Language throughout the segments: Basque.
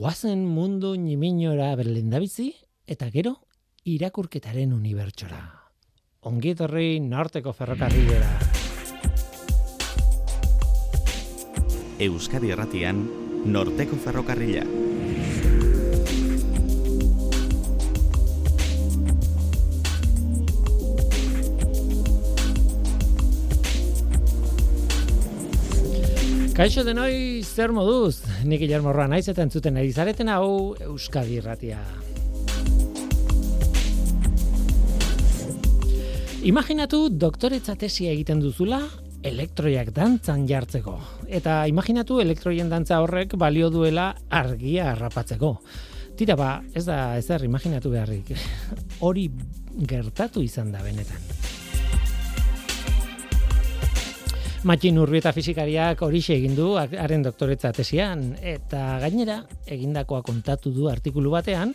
guazen mundu niminora berlendabizi eta gero irakurketaren unibertsora. Ongi etorri norteko ferrokarrilera. Euskadi Erratian, Norteko Ferrokarrila. Kaixo denoi zer moduz, nik Guillermo Roa naiz eta entzuten ari zareten hau Euskadi Irratia. Imaginatu doktoretza tesia egiten duzula elektroiak dantzan jartzeko. Eta imaginatu elektroien dantza horrek balio duela argia harrapatzeko. Tira ba, ez da ezer imaginatu beharrik. Hori gertatu izan da benetan. Matxin Urbieta fizikariak horixe egin du haren doktoretza tesian eta gainera egindakoa kontatu du artikulu batean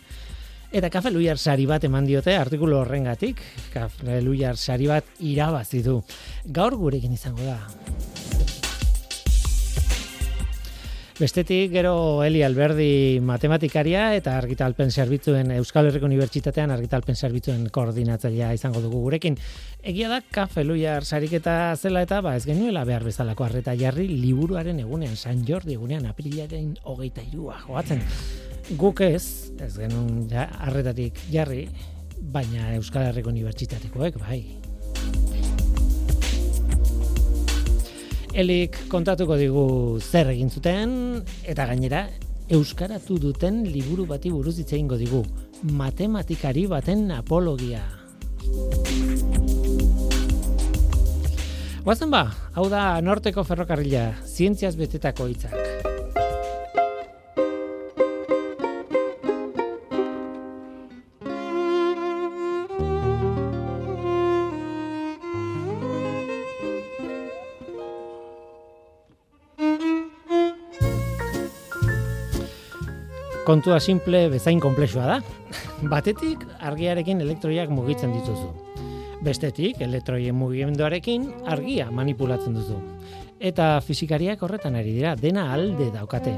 eta Kafe Luiar sari bat eman diote artikulu horrengatik. Kafe Luiar sari bat irabazi du. Gaur gurekin izango da. Bestetik gero Eli Alberdi matematikaria eta argitalpen zerbitzuen Euskal Herriko Unibertsitatean argitalpen zerbitzuen koordinatzailea izango dugu gurekin. Egia da kafe luiar sariketa zela eta ba ez genuela behar bezalako arreta jarri liburuaren egunean San Jordi egunean apirilaren hogeita irua joatzen. Guk ez, ez genuen ja, arretatik jarri, baina Euskal Herriko Unibertsitatekoek bai. Elik kontatuko digu zer egin zuten eta gainera euskaratu duten liburu bati buruz hitze eingo digu. Matematikari baten apologia. Guazen ba, hau da norteko ferrokarrila, zientziaz betetako hitzak. Kontua simple bezain komplexua da. Batetik, argiarekin elektroiak mugitzen dituzu. Bestetik, elektroien mugimenduarekin argia manipulatzen duzu. Eta fizikariak horretan ari dira, dena alde daukate.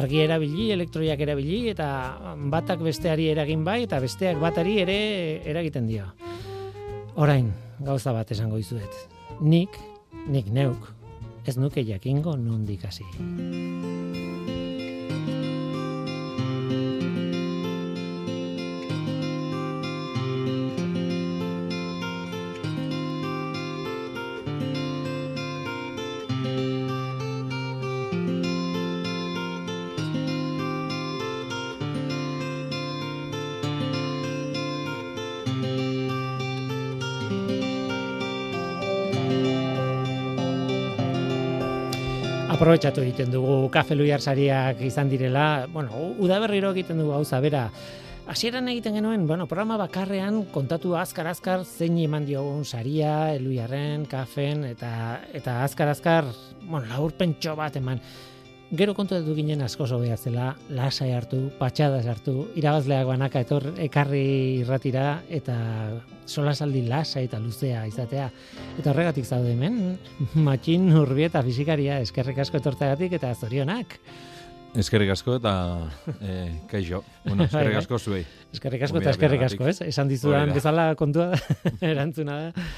Argi erabili, elektroiak erabili, eta batak besteari eragin bai, eta besteak batari ere eragiten dio. Orain, gauza bat esango izuet. Nik, nik neuk, ez nuke jakingo nondik hasi. Aprobetxatu egiten dugu kafe sariak izan direla, bueno, udaberriro egiten dugu hau bera. Hasieran egiten genuen, bueno, programa bakarrean kontatu azkar azkar zein eman diogun saria, eluiarren, kafen eta eta azkar azkar, bueno, laurpentxo bat eman. Gero kontu ginen asko sobea zela, lasai hartu, patxadas hartu, irabazleak banaka etor ekarri irratira eta solasaldi lasai eta luzea izatea. Eta horregatik zaude hemen, matxin urbi eta fizikaria eskerrik asko etortagatik eta zorionak. Eskerrik asko eta eh, kaixo. Bueno, eskerrik bai, bai. asko zuei. Eskerrik asko eta eskerrik asko, ez? Esan dizudan bezala kontua erantzuna da.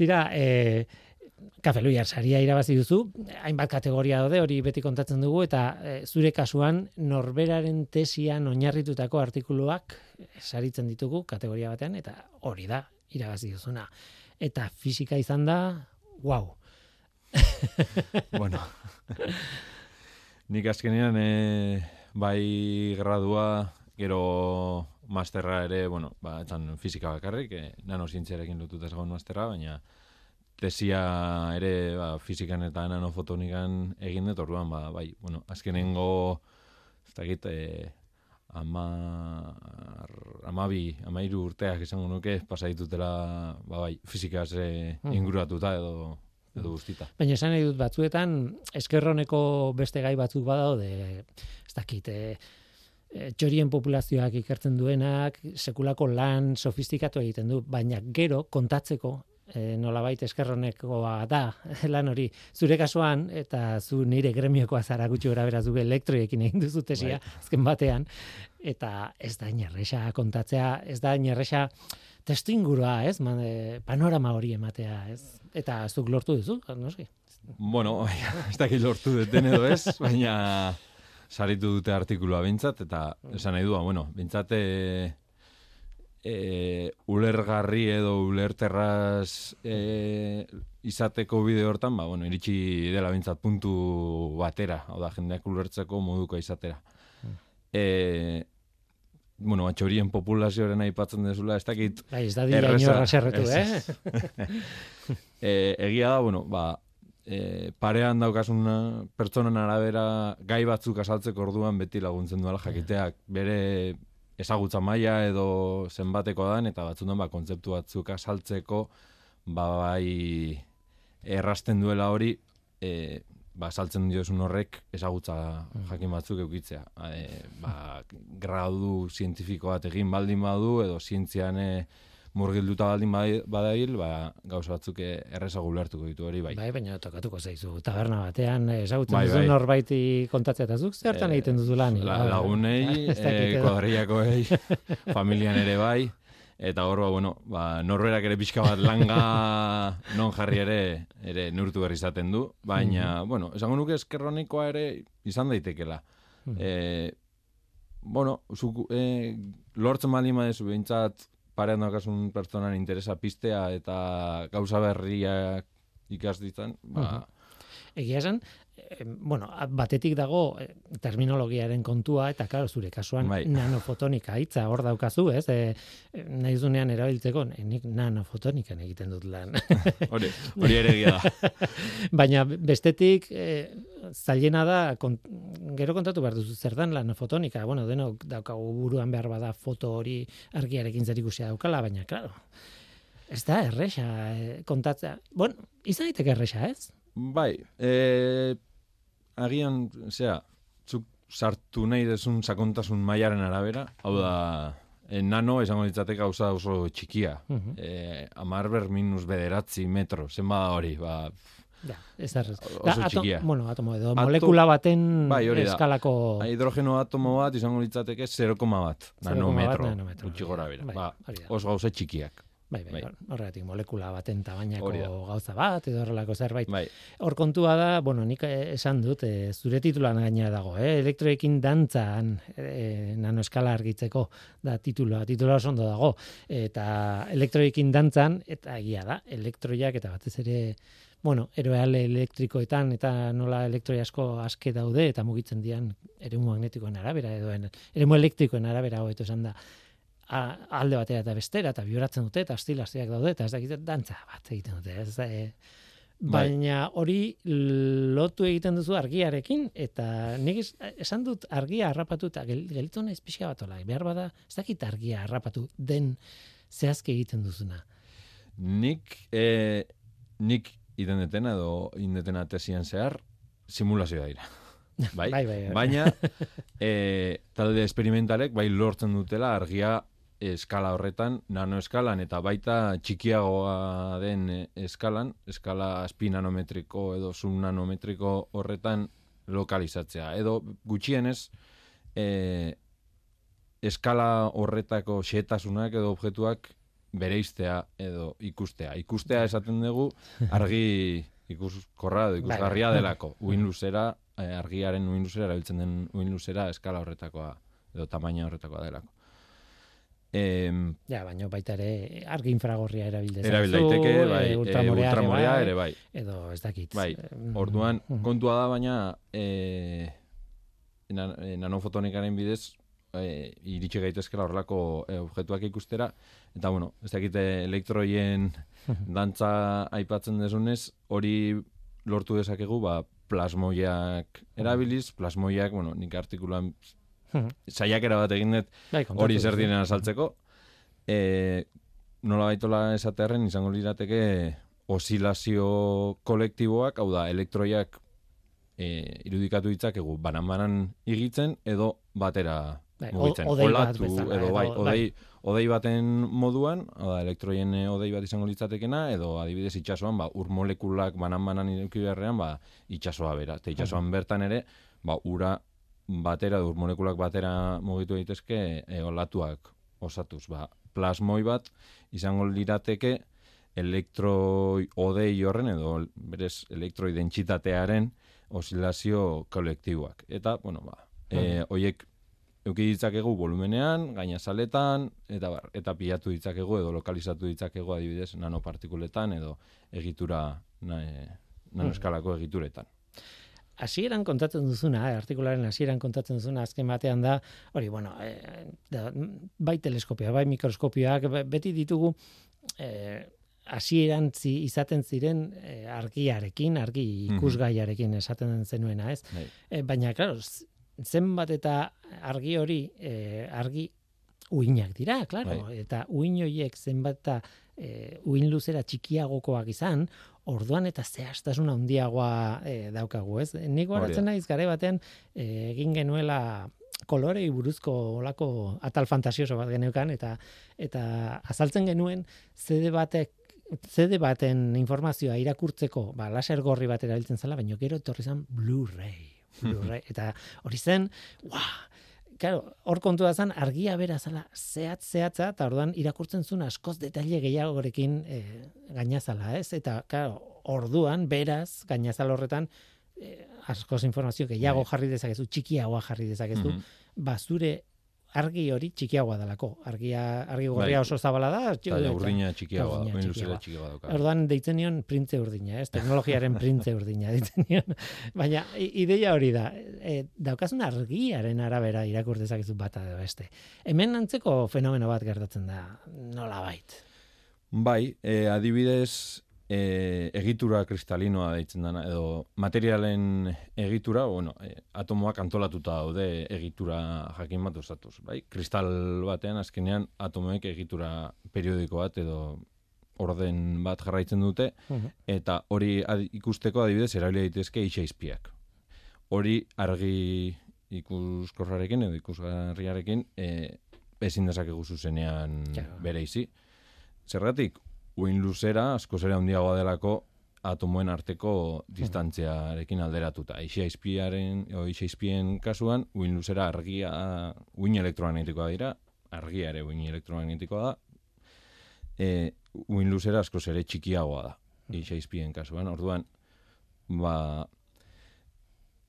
Tira, eh, Kafe Luiar saria irabazi duzu, hainbat kategoria daude hori beti kontatzen dugu eta e, zure kasuan norberaren tesian oinarritutako artikuluak saritzen ditugu kategoria batean eta hori da irabazi duzuna. Eta fisika izan da, wow. bueno. Nik azkenean e, bai gradua, gero masterra ere, bueno, ba, etzan fisika bakarrik, e, nanozientziarekin lotuta zegoen masterra, baina tesia ere ba, fizikan eta nanofotonikan egin dut orduan ba, bai, bueno, azkenengo ez da egite eh, ama amabi, amairu urteak izango nuke pasaitutela ba, bai, fizikaz eh, hmm. inguratuta edo edo guztita. Baina esan nahi dut batzuetan eskerroneko beste gai batzuk badaude ez dakit eh, eh, txorien populazioak ikertzen duenak sekulako lan sofistikatu egiten du, baina gero kontatzeko e, nolabait eskerronekoa da lan hori. Zure kasuan, eta zu nire gremiokoa zara gutxi gara beraz dugu elektroiekin egin duzu tesia, Bai. azken batean, eta ez da inerresa kontatzea, ez da inerresa testu ingurua, ez? Man, e, panorama hori ematea, ez? Eta zuk lortu duzu, noski. Bueno, ez dakit lortu deten edo ez, baina saritu dute artikulua bintzat, eta esan nahi du, bueno, bintzat e, ulergarri edo ulerterraz e, izateko bideo hortan, ba, bueno, iritsi dela bintzat puntu batera, hau da, jendeak ulertzeko moduko izatera. E, bueno, atxorien populazioaren aipatzen dezula, ez dakit Bai, ez da dira inorra serretu, ez. eh? e, egia da, bueno, ba, e, parean daukasuna pertsonan arabera gai batzuk asaltzeko orduan beti laguntzen duela jakiteak bere ezagutza maila edo zenbateko dan eta batzutan ba, kontzeptu batzuk asaltzeko ba, bai errasten duela hori e, ba, saltzen diozun horrek ezagutza jakin batzuk eukitzea. E, ba, gradu zientifiko bat egin baldin badu edo zientzian e, murgilduta baldin bai- badail, ba, gauza batzuk e, errezago ulertuko ditu hori bai. Bai, baina tokatuko zaizu. Taberna batean eh, ezagutzen Bai, duzu bai. norbaiti kontatzea eta zuk zertan Eh, egiten duzu lan. La, lagunei, ez dakit e, familian ere bai, eta hor, ba, bueno, ba, norberak ere pixka bat langa non jarri ere, ere neurtu behar izaten du, baina, Mhm. bueno, esango nuke eskerronikoa ere izan daitekela. Mhm. E, bueno, zuk, e, lortzen baldin badezu behintzat parean daukasun pertsonan interesa pistea eta gauza berriak ikas ditzan, ba, Egia esan, bueno, batetik dago eh, terminologiaren kontua, eta claro, zure kasuan Bai. nanofotonika hitza hor daukazu, ez? E, nahi zunean erabiltzeko, eh, nik nanofotonikan egiten dut lan. hori, hori ere egia da. Baina bestetik e, zailena da kont, gero kontatu behar duzu zer dan lan fotonika. Bueno, denok daukagu buruan behar bada foto hori argiarekin zerikusia daukala, baina claro. Ez da erresa kontatzea. Bueno, izan daiteke erresa, ez? Bai, e, agian, zera, zuk sartu nahi desun sakontasun mailaren arabera, hau da, e, nano esango ditzateke gauza oso txikia. Mhm. E, amar ber minus bederatzi metro, zenba da hori, ba, Ja, ez da. Oso Da, txikia. bueno, atomo edo Ato- molekula baten Bai, hori da. eskalako... hidrogeno atomo bat izango litzateke 0,1 bat, 0,1 nanometro, nanometro, gutxi gora bera. bai, Ba, oso gauza txikiak. Bai, bai, bai. hor- horregatik molekula baten tamainako gauza bat edo horrelako zerbait. Bai, Hor kontua da, bueno, nik eh, esan dut, eh, zure titulan gaina dago, eh? elektroekin dantzan eh, nanoeskala argitzeko da tituloa, tituloa oso ondo dago. Eta elektroekin dantzan, eta egia da, elektroiak eta batez ere, bueno, eroeale elektrikoetan eta nola elektroi asko aske daude eta mugitzen dian eremu magnetikoen arabera edo eremu elektrikoen arabera hobeto esan da alde batera eta bestera eta bioratzen dute eta astilastiak daude eta ez dakit dantza bat egiten dute ez da, e, Bai. baina hori lotu egiten duzu argiarekin eta nik es- esan dut argia harrapatu eta gel, gelitu naiz pixka bat ola behar bada ez dakit argia harrapatu den zehazki egiten duzuna nik, e, nik iten detena edo indetena tesian zehar, simulazioa dira. Bai? Bai, bai, bai. Baina, e, talde esperimentalek bai lortzen dutela argia eskala horretan, nanoeskalan, eta baita txikiagoa den e, eskalan, eskala azpi nanometriko edo subnanometriko horretan lokalizatzea. Edo gutxienez, e, eskala horretako xetasunak edo objektuak bereiztea edo ikustea. Ikustea esaten dugu argi ikuskorra edo ikusgarria bai. delako. Uin luzera, eh, argiaren uin luzera, erabiltzen den uin luzera eskala horretakoa edo tamaina horretakoa delako. Em, ja baina baita ere argi infragorria erabil dezazu erabil daiteke, bai, eh, eh, ultramorea, ultramorea ere ere bai. edo ez dakit Bai, Eh, orduan, mhm. kontua da, baina e, nan, e, nanofotonikaren bidez e, iritsi gaitezkela horrelako e, objektuak ikustera, eta bueno, ez dakite elektroien dantza aipatzen desunez, hori lortu dezakegu, ba, plasmoiak erabiliz, plasmoiak, bueno, nik artikulan Mhm. Saiakera bat egin dut Bai, hori zer diren azaltzeko. E, nola baitola esatearen izango lirateke osilazio kolektiboak, hau da, elektroiak e, irudikatu ditzakegu banan-banan igitzen edo batera Bai, mugitzen. odei Olatu bezala, edo bai, bai. odei, odei baten moduan, oda, elektroien eh, odei bat izango litzatekena, edo adibidez itsasoan, ba, ur molekulak banan-banan beharrean, ba, itsasoa bera. Eta itsasoan bertan ere, ba, ura batera, ur molekulak batera mugitu daitezke e, olatuak osatuz. Ba, plasmoi bat izango lirateke elektroi odei horren edo berez elektroi dentsitatearen osilazio kolektiboak. Eta, bueno, ba, e, hoiek euki ditzakegu volumenean, gainazaletan, eta bar, eta pilatu ditzakegu edo lokalizatu ditzakegu adibidez nanopartikuletan edo egitura na, e, nanoskalako egituretan. Hasieran kontatzen duzuna, eh, artikularen hasieran kontatzen duzuna azken batean da, hori, bueno, eh, da, bai teleskopioa, bai mikroskopioak, be- beti ditugu eh, hasieran zi, izaten ziren eh, argiarekin, argi ikusgaiarekin esaten zenuena, ez? Bai. E, baina, claro, zenbat eta argi hori, e, argi uinak dira, claro, Bai. eta uin horiek zenbat eta e, uin luzera txikiagokoak izan, orduan eta zehaztasun handiagoa e, daukagu, ez? Nik goratzen naiz gare batean e, egin genuela kolorei buruzko olako atal fantasioso bat geneukan eta eta azaltzen genuen CD batek CD baten informazioa irakurtzeko, ba, laser gorri bat erabiltzen zela, baina gero etorri zen Blu-ray. Blu-ray. eta hori zen, ua, Claro, hor kontua zen argia bera zala zehatz zehatza eta orduan irakurtzen zuen askoz detaile gehiagorekin e, gainazala, ez? Eta claro, orduan beraz gainazal horretan e, askoz informazio gehiago Bai. jarri dezakezu, txikiagoa jarri dezakezu, Mhm. ba zure argi hori txikiagoa delako. Argia argi gorria Bai. oso zabala da, Eta eta- urdina txikiagoa, urdina luzera txikiagoa. txikiagoa dauka. Orduan deitzen nion printze urdina, ez? Teknologiaren printze urdina deitzen nion. Baina ideia hori da, e, daukazun argiaren arabera irakur dezakezu bata edo beste. Hemen antzeko fenomeno bat gertatzen da, nola bait. Bai, e, adibidez, e, egitura kristalinoa deitzen dana, edo materialen egitura, bueno, e, atomoak antolatuta daude egitura jakin bat osatuz, bai? Kristal batean azkenean atomoek egitura periodiko bat edo orden bat jarraitzen dute, eta hori adi- ikusteko adibidez erabili daitezke itxaizpiak. Hori argi ikuskorrarekin edo ikusgarriarekin e, ezin dezakegu zuzenean Claro. bereizi. Zergatik, uin luzera askoz ere handiagoa delako atomoen arteko distantziarekin alderatuta. Ixaizpiaren, o ixaizpien kasuan, uin luzera argia, uin elektromagnetikoa dira, argia ere uin elektromagnetikoa da, e, uin luzera askoz ere txikiagoa da, ixaizpien kasuan. Orduan, ba,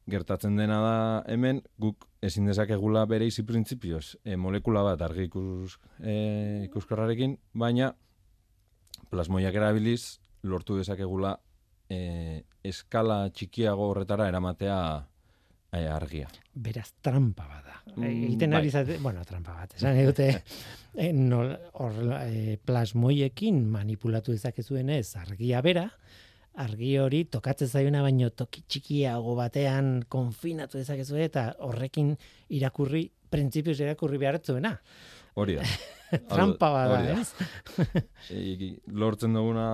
gertatzen dena da hemen, guk ezin dezakegula bere izi printzipioz, e, molekula bat argi ikus, e, ikuskorrarekin, baina plasmoiak erabiliz lortu dezakegula e, eskala txikiago horretara eramatea e, argia. Beraz, trampa bada. Mm, Egiten bai. ari zate, bueno, trampa bat, esan nahi dute, e, e, plasmoiekin manipulatu dezakezuenez argia bera, argi hori tokatzen zaiona baino toki txikiago batean konfinatu dezakezu eta horrekin irakurri, printzipioz irakurri beharretzuena. Hori da. Trampa bada, ez? E, lortzen duguna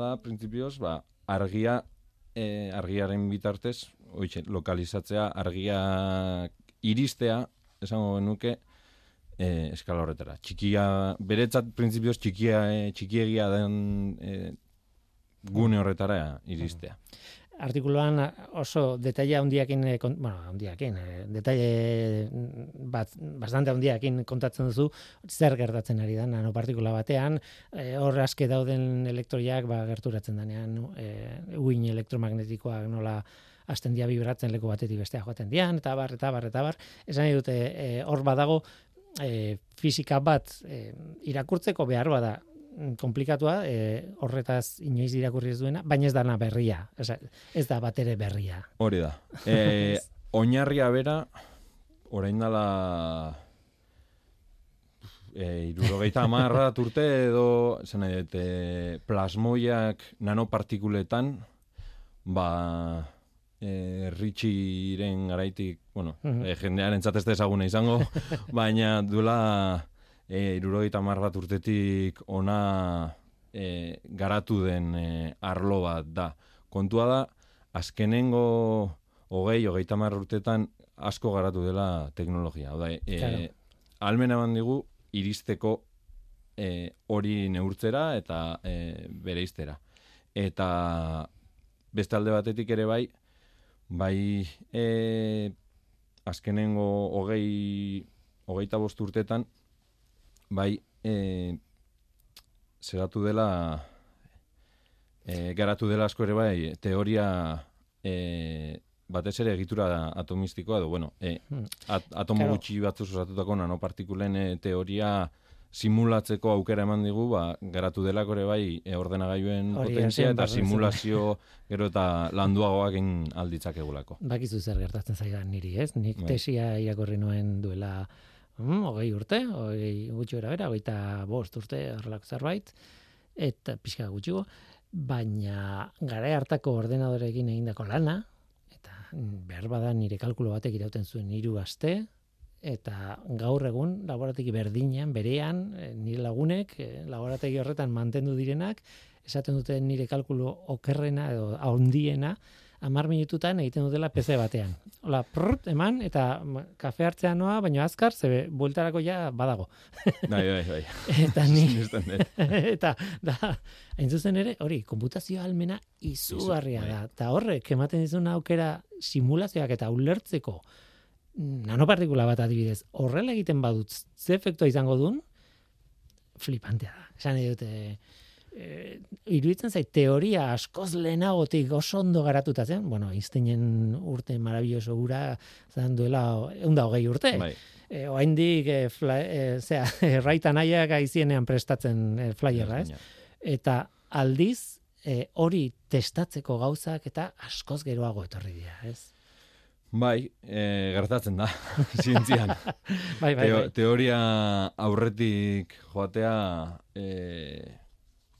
da, printzipioz, ba, argia, e, argiaren bitartez, oitxe, lokalizatzea, argia iristea, esango genuke, e, eskala horretara. Txikia, beretzat printzipioz txikia, e, txikiegia den e, gune horretara iristea. Artikuluan oso detaile handiakin, eh, bueno, handiakin, eh, detaile mm, bat, bastante handiakin kontatzen duzu, zer gertatzen ari da nanopartikula batean, eh, hor aske dauden elektroiak ba, gerturatzen denean, eh, uin elektromagnetikoak nola hasten dia vibratzen leku batetik bestea joaten dian, eta bar, eta bar, eta bar. Esan dute, hor badago, eh, fisika bat eh, irakurtzeko behar bada komplikatua, eh, horretaz inoiz irakurri ez duena, baina ez dana berria, Osa, ez da bat ere berria. Hori da. E, oinarria bera, orain dala e, irurogeita amarra urte edo, zen dut, e, plasmoiak nanopartikuletan, ba, e, Richiren garaitik, bueno, Mhm. e, jendearen ez da ezaguna izango, baina duela e, irurogeita amar bat urtetik ona e, garatu den e, arlo bat da. Kontua da, azkenengo hogei, hogeita hamar urtetan asko garatu dela teknologia. Hau da, e, Claro. almena eman digu iristeko e, hori neurtzera eta e, bere iztera. Eta beste alde batetik ere bai, bai e, azkenengo hogei, hogeita bost urtetan, bai e, zeratu dela, e, garatu dela asko ere bai, teoria e, batez ere egitura atomistikoa edo bueno, e, at, atomo Claro. gutxi batzu osatutako nanopartikulen e, teoria simulatzeko aukera eman digu, ba, garatu delako ere bai e, ordenagailuen potentzia eta simulazio gero eta landuagoak egin alditzakegulako. Bakizu zer gertatzen zaidan niri, ez? Nik Bai. tesia irakurri nuen duela mm, hogei urte, hogei gutxi gara bera, hogeita bost urte horrelako zerbait, eta pixka gutxigo, baina gara hartako ordenadorekin egindako lana, eta behar bada nire kalkulo batek irauten zuen hiru aste, eta gaur egun laborategi berdinean, berean, eh, nire lagunek, eh, laborategi horretan mantendu direnak, esaten dute nire kalkulo okerrena edo handiena, amar minututan egiten dutela PC batean. Hola, prrt, eman, eta mm, kafe hartzea noa, baina azkar, ze bueltarako ja badago. Bai, bai, bai. Eta ni, eta da, hain zuzen ere, hori, konputazio almena izugarria Izu- da. Eta horrek, ematen dizun aukera simulazioak eta ulertzeko mm, nanopartikula bat adibidez, horrela egiten badut, ze efektua izango duen, flipantea da. Esan dute, e, iruditzen zait teoria askoz lehenagotik oso ondo garatuta zen, bueno, Einsteinen urte marabilloso gura zan duela eunda hogei urte. Bai, E, oaindik e, fly, e, zera, erraita nahiak aizienean prestatzen e, flyerra, ez? Eta aldiz, e, hori testatzeko gauzak eta askoz geroago etorri dira, ez? Bai, e, gertatzen da, zientzian. Bai, bai, Teo, bai. teoria aurretik joatea e,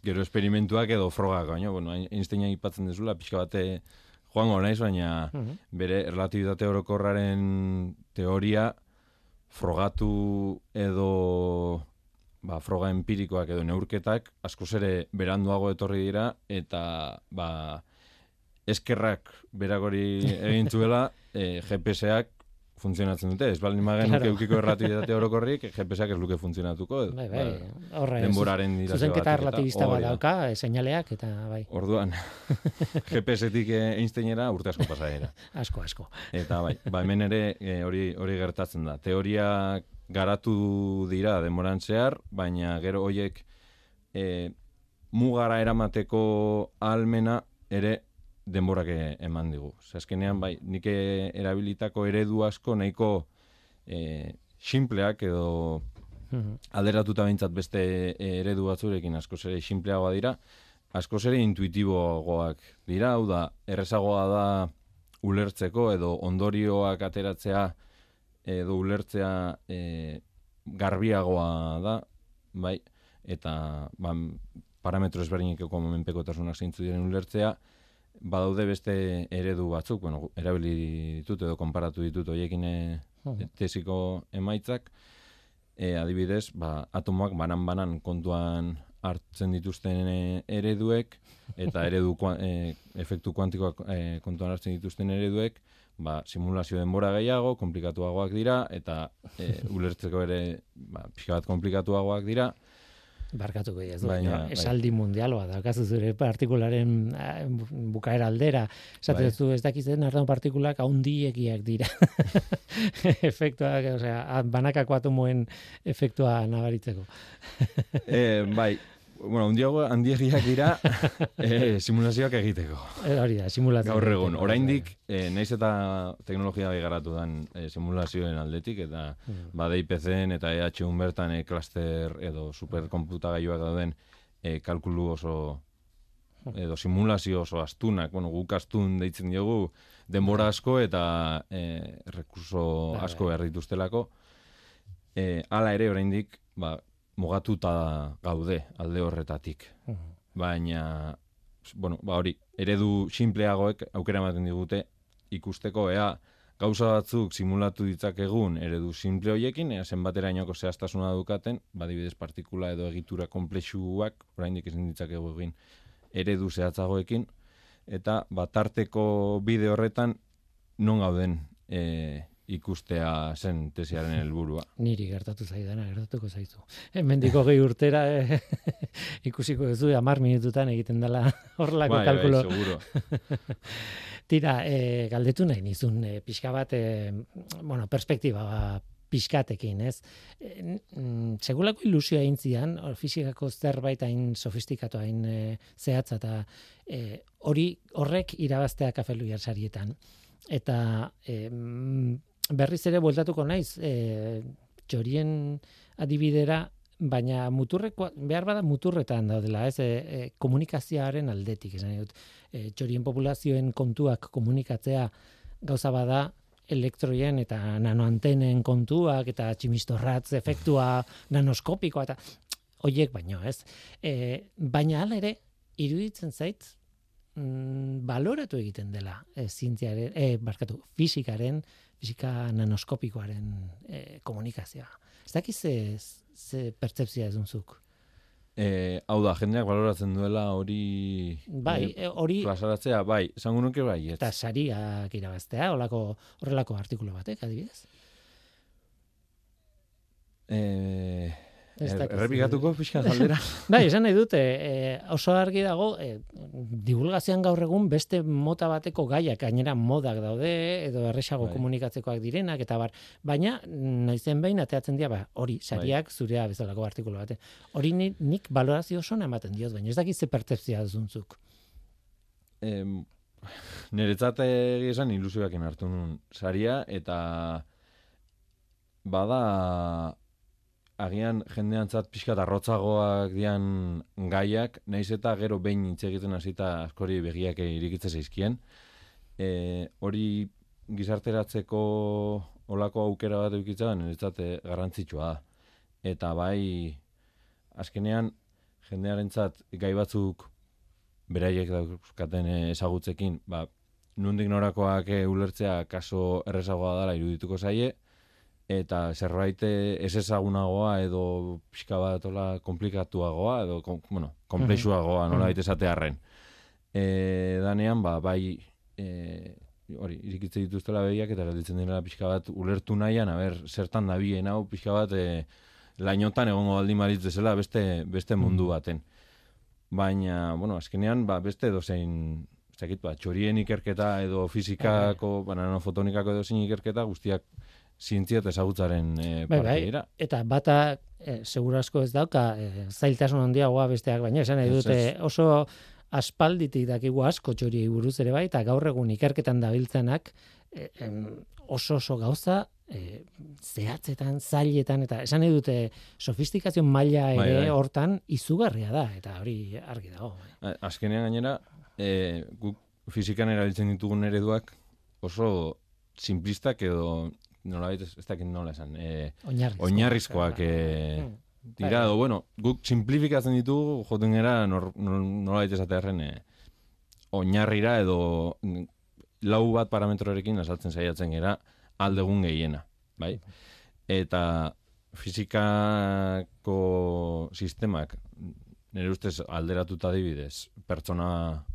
gero esperimentuak edo frogak, baina, bueno, Einsteina ipatzen dezula, pixka bate joango naiz, baina Mhm. bere relatibitate orokorraren teoria frogatu edo ba, froga empirikoak edo neurketak askoz ere beranduago etorri dira eta ba, eskerrak berak hori egin zuela e, GPS-ak funtzionatzen dute. Ez baldin magen Claro. eukiko erlatibitate orokorrik, GPS-ak ez luke funtzionatuko. Bai, bai. Ba, Horre, denboraren zuzenketa relativista bat dauka, e, seinaleak eta bai, Orduan, GPS-etik eh, Einsteinera urte asko pasaera. asko, asko. Eta bai, ba hemen ere eh, hori hori gertatzen da. Teoria garatu dira denboran zehar, baina gero hoiek e, mugara eramateko almena ere denborak eman digu. Ze azkenean bai, nik e- erabilitako eredu asko nahiko e, simpleak edo Mhm. alderatuta behintzat beste eredu batzurekin askoz ere simpleagoa dira, askoz ere intuitiboagoak dira, hau da, errezagoa da ulertzeko edo ondorioak ateratzea edo ulertzea e, garbiagoa da, bai, eta ba, parametro ezberdinekeko menpekotasunak zeintzu diren ulertzea, badaude beste eredu batzuk, bueno, erabili ditut edo konparatu ditut hoiekin e, Mhm. tesiko emaitzak, e, adibidez, ba, atomoak banan-banan kontuan hartzen dituzten e, ereduek, eta eredu e, efektu kuantikoak e, kontuan hartzen dituzten ereduek, ba, simulazio denbora gehiago, komplikatuagoak dira, eta e, ulertzeko ere ba, pixka bat komplikatuagoak dira, Barkatuko ez Baina, Baina, bai. esaldi mundialoa daukazu zure partikularen eh, bu- bukaera aldera. Esaten Bai. duzu ez dakizen ardaun partikulak haundiekiak dira. Efektuak, osea, banakako atomoen efektua nabaritzeko. e, bai, bueno, handiago, handiegiak dira e, simulazioak egiteko. Eh, Hori da, simulatzen. Gaur egun, oraindik, e, naiz eta teknologia bai garatu dan e, simulazioen aldetik, eta Mm. ba DIPCen eta EH1 bertan e, cluster edo superkomputagailuak dauden e, kalkulu oso edo simulazio oso astunak, bueno, guk astun deitzen diogu denbora asko eta e, rekurso Bai, asko bai. behar dituztelako. E, hala ere oraindik ba, mugatuta gaude alde horretatik. Baina bueno, ba hori, eredu simpleagoek aukera ematen digute ikusteko ea gauza batzuk simulatu ditzakegun eredu simple hoiekin, ea zenbaterainoko zehaztasuna dukaten, badibidez partikula edo egitura komplexuak, oraindik ezin ditzakegu egin eredu zehatzagoekin, eta batarteko bide horretan non gauden e, ikustea zen tesiaren helburua. Niri gertatu zaidana, gertatuko zaizu. Hemendiko gehi urtera eh, ikusiko duzu 10 minututan egiten dela horrelako bai, bai, kalkulo. seguro. Tira, e, galdetu nahi nizun, e, pixka bat, e, bueno, perspektiba pixkatekin, ez? E, mm, segulako ilusioa egin zian, fizikako zerbait hain sofistikatu hain e, zehatza eta e, hori horrek irabaztea kafelu jarsarietan. Eta e, berriz ere bueltatuko naiz, e, txorien adibidera, baina muturreko, behar bada muturretan daudela, ez, e, e, komunikazioaren aldetik, esan dut, e, txorien populazioen kontuak komunikatzea gauza bada elektroien eta nanoantenen kontuak eta tximistorratz efektua nanoskopikoa eta hoiek baino, ez? E, baina hala ere iruditzen zait mm, baloratu egiten dela e, zientziaren, e, barkatu, fizikaren, fizika nanoskopikoaren e, komunikazioa. Ez dakiz ze, ze pertsepzia ez dunzuk. E, hau da, jendeak baloratzen duela hori Bai, e, e, hori plazaratzea, bai, esango nuke bai, ez. eta sariak irabaztea, holako horrelako artikulu batek, adibidez. E, Ez dakit. Errepikatuko pixka galdera. Bai, esan nahi dute, e, oso argi dago, e, divulgazioan gaur egun beste mota bateko gaiak, gainera modak daude, edo erresago Bai. komunikatzekoak direnak, eta bar, baina, naizen behin, ateatzen dira, ba, hori, sariak zurea bezalako artikulu bate. Hori ni, nik balorazio oso ematen diot, baina ez dakit ze pertepzia zuntzuk. Em, niretzat egia esan ilusioakin hartu nun saria, eta bada agian jendeantzat pixka arrotzagoak dian gaiak, naiz eta gero behin hitz egiten hasita askori begiak irikitze zaizkien. E, hori gizarteratzeko olako aukera bat eukitza, niretzat eh, garrantzitsua da. Eta bai, azkenean, jendearentzat gai batzuk beraiek dauzkaten eh, ezagutzekin, ba, nundik norakoak eh, ulertzea kaso errezagoa dela irudituko zaie, eta zerbait eh, ez ezagunagoa edo pixka bat ola komplikatuagoa edo kom, bueno, komplexuagoa nola baita esatearren. E, danean, ba, bai, e, hori, irikitze dituztela begiak eta gelditzen dira pixka bat ulertu nahian, a ber, zertan dabien hau pixka bat e, lainotan egongo baldin maritz bezala beste, beste mundu baten. Baina, bueno, azkenean, ba, beste dozein, ez dakit, ba, txorien ikerketa edo fizikako, ba, nanofotonikako edo zein ikerketa guztiak zientzia eta ezagutzaren e, Bai, bai, eta bata e, segurasko ez dauka e, zailtasun handiagoa besteak baina esan nahi Ez, dute oso aspalditik dakigu asko txoriei buruz ere bai eta gaur egun ikerketan dabiltzanak e, em, oso oso gauza e, zehatzetan, zailetan eta esan nahi dute sofistikazio maila ere Bai, bai. hortan izugarria da eta hori argi dago. bai. Azkenean gainera, e, guk fizikan erabiltzen ditugun ereduak oso simplistak edo nolabait ez, ez dakit nola esan, e, Oinarrizkoak. oinarrizkoak e, dira, edo, bueno, guk simplifikatzen ditugu, joten gara, nor, nor, nolabait esatearen, e, oinarrira edo mm, lau bat parametrorekin azaltzen saiatzen gera aldegun gehiena, bai? Eta fizikako sistemak nire ustez alderatuta adibidez pertsona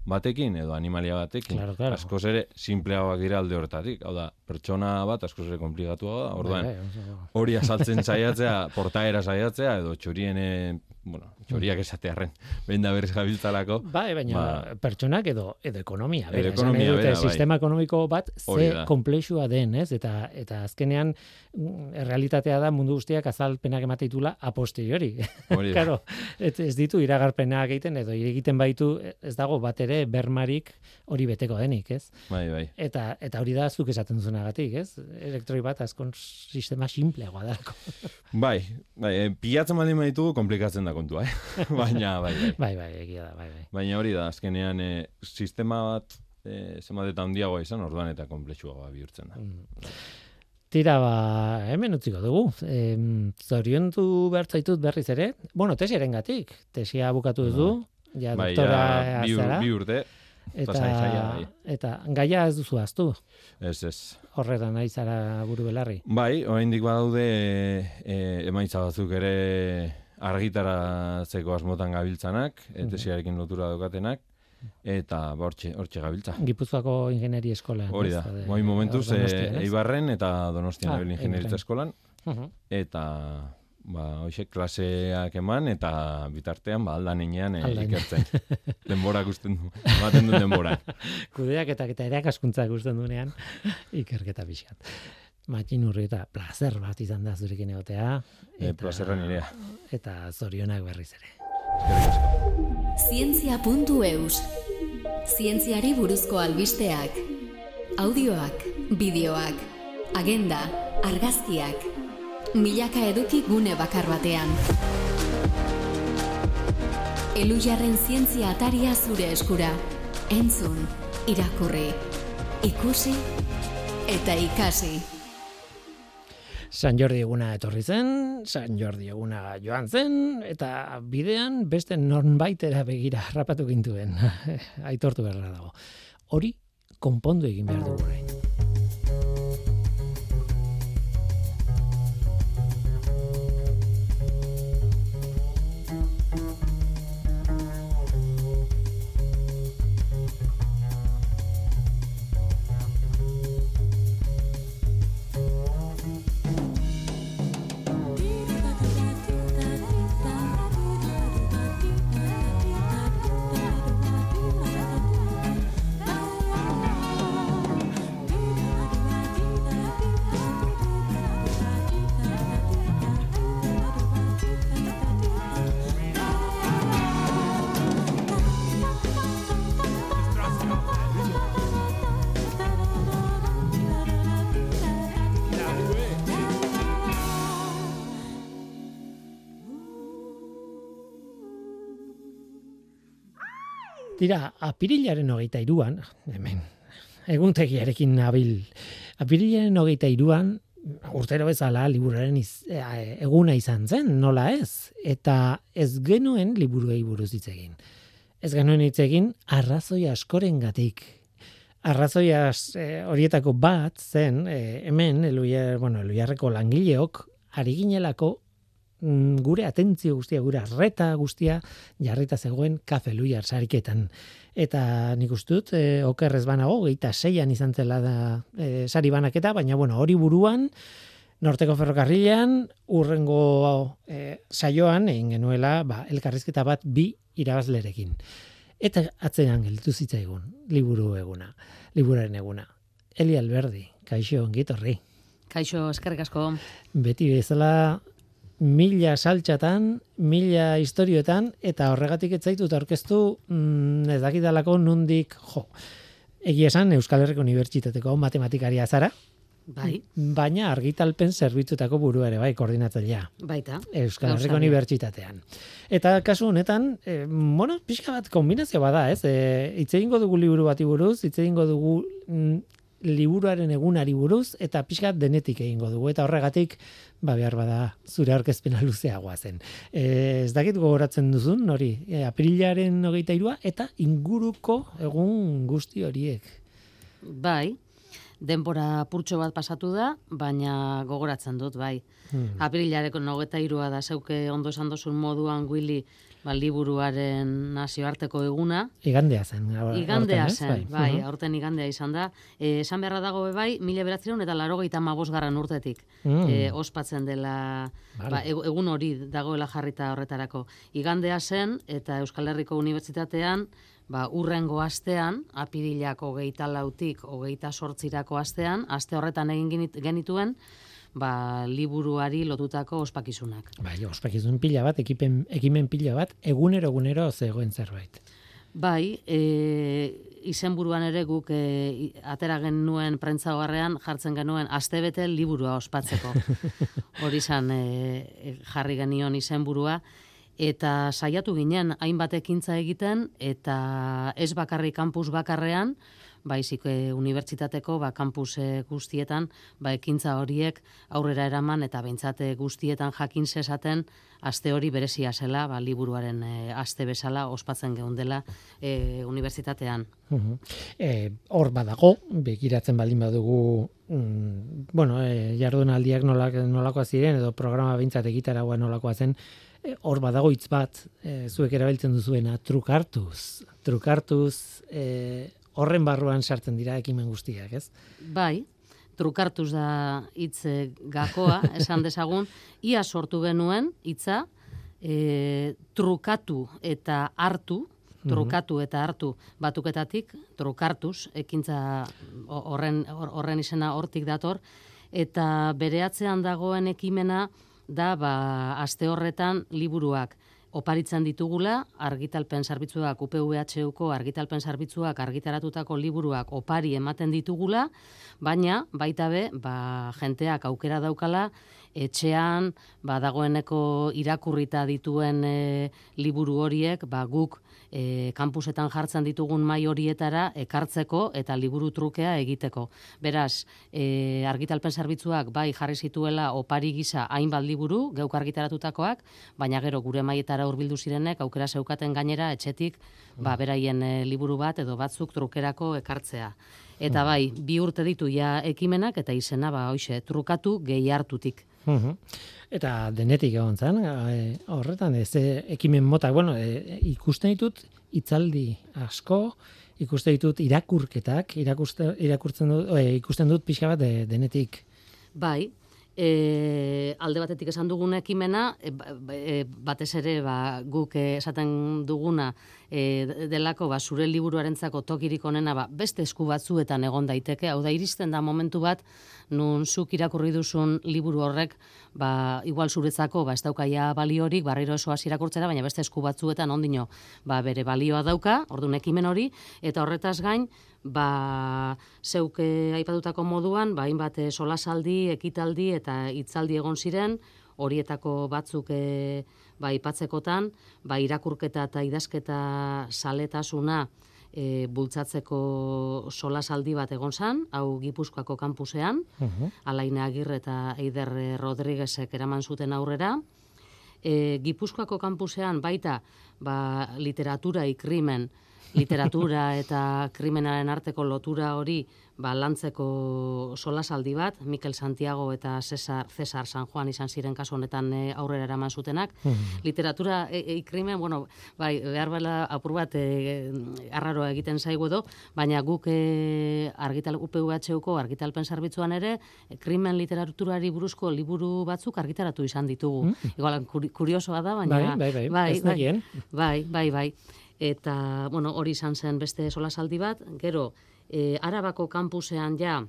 batekin edo animalia batekin Claro, claro. askoz ere simpleagoak dira alde horretatik. Hau da, pertsona bat askoz ere komplikatua da. Orduan, Bai, bai, hori azaltzen saiatzea, portaera saiatzea edo txorien bueno, txoriak esatearren, behin da berriz gabiltzalako. Bai, baina Ba- pertsonak edo edo ekonomia, Edo bera, esan ekonomia dute, bera, bai. sistema ekonomiko bat ze komplexua den, ez? Eta eta azkenean mm, errealitatea da mundu guztiak azalpenak emate ditula a posteriori. Claro, ez, ez ditu iragarpenak egiten edo egiten baitu ez dago bat ere bermarik hori beteko denik, ez? Bai, bai. Eta eta hori da zuk esaten duzunagatik, ez? Elektroi bat azkon sistema simpleagoa da. Bai, bai, e, pilatzen baldin baditugu komplikatzen da kontua, eh? Baina, bai, bai. Bai, bai, egia da, bai, bai. Baina hori da, azkenean e, sistema bat e, zenbat eta handiagoa izan, orduan eta komplexuagoa bihurtzen da. Mm. Tira, ba, hemen utziko dugu. Em, zoriondu behar zaitut berriz ere. Bueno, tesiaren gatik. Tesia bukatu duzu. Ja, Bai, doktora ja, bi, ur- bi urte, Eta, zaila, bai. eta gaia ez duzu aztu. ez, ez. Horretan nahi zara buru belarri. Bai, oraindik badaude e, emaitza batzuk ere argitaratzeko asmotan gabiltzanak, Mhm. tesiarekin lotura daukatenak, eta ba, hortxe, hortxe gabiltza. Gipuzkoako ingenieri eskolan. Hori da, ez? moin momentuz, e? Eibarren eta Donostian Ah, ingenieritza eskolan, Mhm. eta ba, hoxe, klaseak eman, eta bitartean, ba, aldan inean e, Aldan. ikertzen. denbora gusten du, ematen du denbora. Kudeaketak eta erakaskuntza gusten dunean ikerketa pixkat. Matxin urri eta placer bat izan da zurekin egotea. E, plazerra nirea. Eta zorionak berriz ere. Zientzia.eus Zientziari buruzko albisteak Audioak, bideoak Agenda, argazkiak Milaka eduki gune bakar batean Elujarren zientzia ataria zure eskura Entzun, irakurri Ikusi eta ikasi San Jordi eguna etorri zen, San Jordi eguna joan zen, eta bidean beste nonbaitera begira rapatu gintuen. Aitortu beharra dago. Hori konpondu egin behar dugu orain. Apirilaren hogeita iruan, hemen, eguntegiarekin nabil, apirilaren hogeita iruan, urtero bezala liburaren iz, e, eguna izan zen, nola ez? Eta ez genuen liburuei buruz hitz egin. Ez genuen hitz egin arrazoi askoren gatik. Arrazoi az- e, horietako bat zen, e, hemen, eluiar, bueno, eluiarreko langileok, ari ginelako gure atentzio guztia, gure arreta guztia jarrita zegoen kafe luiar sariketan. Eta nik uste dut, e, okerrez banago, geita seian izan zela da e, sari banaketa, baina bueno, hori buruan, Norteko ferrokarrilean, urrengo e, saioan, egin genuela, ba, elkarrizketa bat bi irabazlerekin. Eta atzean gelditu zitzaigun, liburu eguna, liburaren eguna. Eli Alberdi, kaixo, ongitorri. Kaixo, eskerrik asko. Beti bezala mila saltxatan, mila historioetan, eta horregatik ez zaitut aurkeztu mm, ez dakidalako nundik, jo, egia esan Euskal Herriko Unibertsitateko matematikaria zara, Bai, baina argitalpen zerbitzutako buru ere, bai, koordinatzailea. baita. Euskal Herriko. Unibertsitatean. Eta kasu honetan, e, bueno, pixka bat kombinazio bada, ez? E, hitz egingo dugu liburu bati buruz, hitz egingo dugu mm, liburuaren egunari buruz, eta pixka denetik egingo dugu. Eta horregatik, ba behar bada, zure aurkezpena luzeagoa zen. E, ez dakit gogoratzen duzun, hori, e, aprilaren hogeita irua, eta inguruko egun guzti horiek. Bai, denbora purtxo bat pasatu da, baina gogoratzen dut, bai. Hmm. Apirillareko nogeta irua da, zeuke ondo esan dozun moduan guili, ba, liburuaren nazioarteko eguna. Igandea zen. aur- Igandea aurten, ez? zen, bai, Mhm. aurten igandea izan da. E, esan beharra dago bai, mila beratzeron eta laro gehieta garran urtetik. Mm. e, ospatzen dela Vale. ba, egu- egun hori dagoela jarrita horretarako. Igandea zen eta Euskal Herriko Unibertsitatean ba, urrengo astean, apirilako hogeita lautik hogeita sortzirako astean, aste horretan egin genit- genituen, ba, liburuari lotutako ospakizunak. Bai, ospakizun pila bat, ekipen, ekimen pila bat, egunero egunero zegoen zerbait. Bai, e, izenburuan ere guk e, atera genuen prentza hogarrean jartzen genuen astebete liburua ospatzeko. Hori izan e, e, jarri genion izenburua eta saiatu ginen hainbat ekintza egiten eta ez bakarrik kampus bakarrean, baizik e, unibertsitateko ba, kampus e, guztietan ba, ekintza horiek aurrera eraman eta behintzate guztietan jakin zezaten aste hori berezia zela, ba, liburuaren e, aste bezala ospatzen geundela e, unibertsitatean. E, hor badago, begiratzen baldin badugu, mm, bueno, e, jardunaldiak nolak, nolakoa ziren, edo programa bintzat egitaragoa nolakoa zen, hor badago hitz bat, e, zuek erabiltzen duzuena, trukartuz. Trukartuz, e, horren barruan sartzen dira ekimen guztiak, ez? Bai, trukartuz da hitz gakoa, esan dezagun, ia sortu genuen hitza, e, trukatu eta hartu, mhm. trukatu eta hartu batuketatik, trukartuz, ekintza horren, horren izena hortik dator, eta bere atzean dagoen ekimena da ba, aste horretan liburuak oparitzen ditugula, argitalpen zerbitzuak, UPVHUko argitalpen zerbitzuak argitaratutako liburuak opari ematen ditugula, baina baita be, ba, jenteak aukera daukala, etxean, ba, dagoeneko irakurrita dituen e, liburu horiek, ba, guk e, kampusetan jartzen ditugun mai horietara ekartzeko eta liburu trukea egiteko. Beraz, e, argitalpen zerbitzuak bai jarri zituela opari gisa hainbat liburu, geuk argitaratutakoak, baina gero gure maietara hurbildu zirenek aukera zeukaten gainera etxetik ba, beraien e, liburu bat edo batzuk trukerako ekartzea. Eta mm. bai, bi urte ditu ja ekimenak eta izena ba hoize, trukatu gehi hartutik. Eta denetik egon zen, e, horretan, ez ekimen mota, bueno, e, ikusten ditut hitzaldi asko, ikusten ditut irakurketak, irakurtzen dut, e, ikusten dut pixka bat denetik. Bai, e, alde batetik esan dugun ekimena, e, e, batez ere ba, guk esaten duguna e, delako ba, zure liburuarentzako tokirik onena ba, beste esku batzuetan egon daiteke, hau da iristen da momentu bat, nun zuk irakurri duzun liburu horrek, ba, igual zuretzako ba, ez daukaia baliorik, barriro esoaz irakurtzera, baina beste esku batzuetan ondino ba, bere balioa dauka, orduan ekimen hori, eta horretaz gain, ba, zeuke aipatutako moduan, ba, hainbat eh, solasaldi, ekitaldi eta hitzaldi egon ziren, horietako batzuk e, ba, ipatzekotan, ba, irakurketa eta idazketa saletasuna e, bultzatzeko solasaldi bat egon zan, hau Gipuzkoako kampusean, uh Alaina Agirre eta Eider Rodriguezek eraman zuten aurrera, e, Gipuzkoako kampusean baita ba, literatura ikrimen, literatura eta krimenaren arteko lotura hori ba, lantzeko solasaldi bat, Mikel Santiago eta Cesar, Cesar San Juan izan ziren kasu honetan e, aurrera eraman zutenak. Hmm. Literatura e, e, krimen, bueno, bai, behar bela apur bat e, arraroa egiten zaigu edo, baina guk e, argital, UPVHUko argitalpen zerbitzuan ere, krimen literaturari buruzko liburu batzuk argitaratu izan ditugu. Hmm. Igual, kuriosoa da, baina... Bai, bai, bai, bai, bai, bai, bai, bai, eta, bueno, hori izan zen beste solasaldi bat, gero, e, Arabako kampusean ja,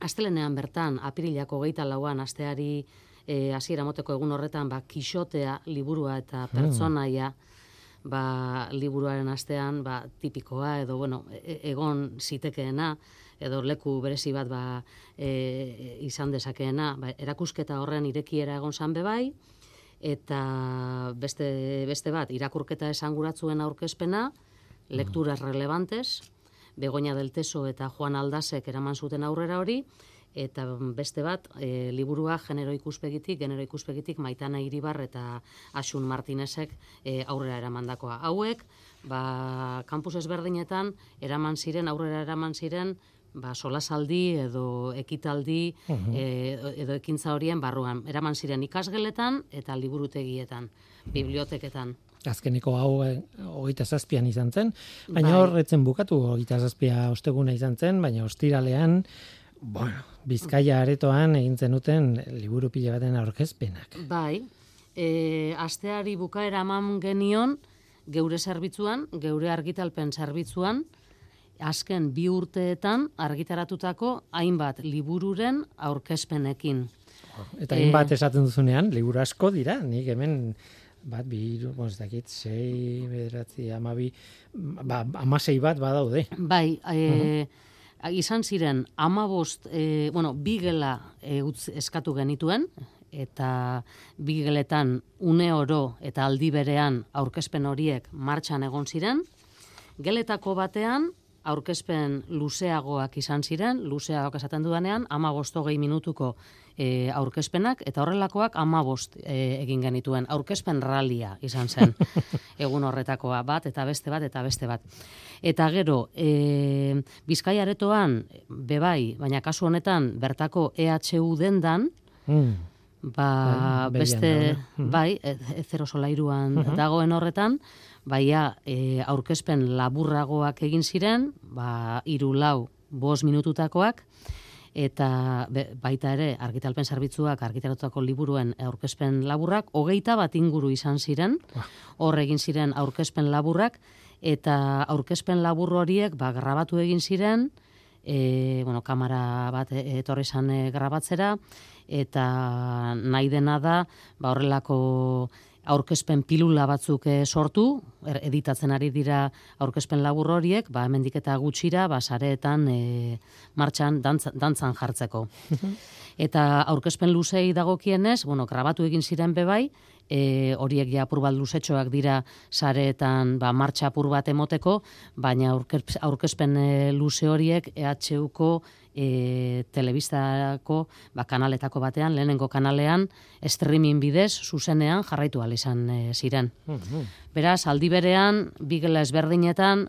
astelenean bertan, apirilako geita lauan, asteari e, hasiera moteko egun horretan, ba, kixotea liburua eta hmm. pertsonaia, ba, liburuaren astean, ba, tipikoa, edo, bueno, e, egon zitekeena, edo leku berezi bat ba, e, izan dezakeena, ba, erakusketa horren irekiera egon zan bebai, eta beste, beste bat, irakurketa esanguratzuen aurkezpena, lekturas relevantes, Begoña del Teso eta Juan Aldasek eraman zuten aurrera hori, eta beste bat, e, liburua genero ikuspegitik, genero ikuspegitik Maitana Iribar eta Asun Martinezek e, aurrera eramandakoa. Hauek, ba, kampus ezberdinetan, eraman ziren, aurrera eraman ziren, ba, solasaldi edo ekitaldi e, edo ekintza horien barruan. Eraman ziren ikasgeletan eta liburutegietan, biblioteketan azkeneko hau eh, hogeita zazpian izan zen, baina bai. horretzen bukatu hogeita zazpia osteguna izan zen, baina ostiralean, bueno, bizkaia aretoan egin zenuten liburu pila baten aurkezpenak. Bai, e, asteari bukaera eman genion, geure zerbitzuan, geure argitalpen zerbitzuan, azken bi urteetan argitaratutako hainbat libururen aurkezpenekin. Eta hainbat e, esaten duzunean, liburu asko dira, nik hemen bat, bi, iru, bon, ez dakit, sei, bederatzi, amabi, ba, amasei bat badaude. Bai, e, izan ziren, amabost, e, bueno, bi gela e, utz, eskatu genituen, eta bi geletan une oro eta aldi berean aurkezpen horiek martxan egon ziren, geletako batean, aurkezpen luzeagoak izan ziren, luzeagoak esaten dudanean, ama gehi minutuko e, aurkezpenak, eta horrelakoak ama bost e, egin genituen. Aurkezpen ralia izan zen, egun horretakoa bat, eta beste bat, eta beste bat. Eta gero, e, bizkaiaretoan, bebai, baina kasu honetan, bertako EHU dendan, Mm. ba, Bai, beste, mhm. bai, e- ezero solairuan Mhm. dagoen horretan, baia e, aurkezpen laburragoak egin ziren, ba, iru lau, bos minututakoak, eta be, baita ere argitalpen zerbitzuak argitaratutako liburuen aurkezpen laburrak, hogeita bat inguru izan ziren, hor egin ziren aurkezpen laburrak, eta aurkezpen labur horiek ba, grabatu egin ziren, e, bueno, kamera bat e- etorri e, grabatzera, eta nahi dena da, ba, horrelako aurkezpen pilula batzuk e, sortu, er, editatzen ari dira aurkezpen labur horiek, ba, hemendik eta gutxira, ba, sareetan e, martxan dantzan, dantzan jartzeko. Eta aurkezpen luzei dagokienez, bueno, grabatu egin ziren bebai, e, horiek ja apur bat luzetxoak dira sareetan ba, martxa apur bat emoteko, baina aurkez- aurkezpen e, luze horiek EHUko e, telebistako ba, kanaletako batean, lehenengo kanalean, streaming bidez, zuzenean jarraitu ahal izan e, ziren. Mhm. Beraz, aldi berean, bigela ezberdinetan,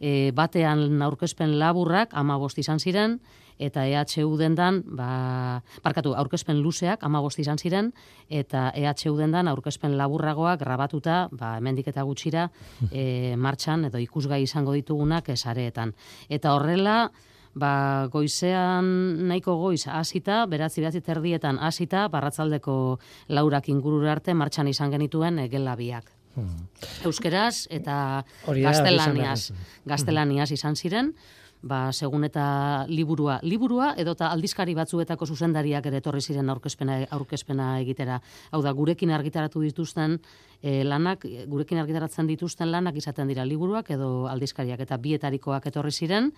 e, batean aurkezpen laburrak, ama izan ziren, eta EHU dendan, ba, barkatu, aurkezpen luzeak, ama izan ziren, eta EHU dendan aurkezpen laburragoak grabatuta, ba, hemendik eta gutxira, e, martxan edo ikusgai izango ditugunak esareetan. Eta horrela, ba, goizean nahiko goiz hasita, beratzi beratzi terdietan hasita, barratzaldeko laurak ingurura arte martxan izan genituen e, gelabiak. Euskeraz eta Hori gaztelaniaz, gaztelaniaz izan ziren, ba, segun eta liburua, liburua edota aldizkari batzuetako zuzendariak ere etorri ziren aurkezpena, aurkezpena egitera. Hau da, gurekin argitaratu dituzten e, lanak, gurekin argitaratzen dituzten lanak izaten dira liburuak edo aldizkariak eta bietarikoak etorri ziren,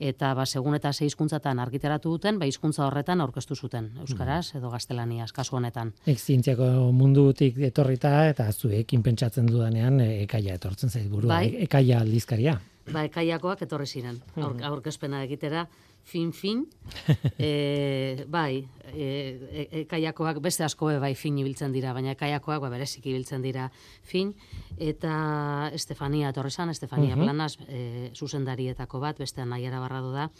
eta ba, segun eta ze hizkuntzatan argitaratu duten, ba, hizkuntza horretan aurkeztu zuten, euskaraz edo gaztelaniaz, kasu honetan. Nik zientziako mundutik etorrita eta zuekin pentsatzen dudanean e, ekaia etortzen zait burua. Bai. E- Ekaia aldizkaria. Ba, ekaiakoak etorri ziren, aur, aurkezpena egitera, fin-fin, e, bai, e, e, ekaiakoak beste asko bai fin ibiltzen dira, baina ekaiakoak ba, berezik ibiltzen dira fin, eta Estefania etorri zan, Estefania Mhm. Planas, e, zuzendarietako bat, beste nahiara barrado da,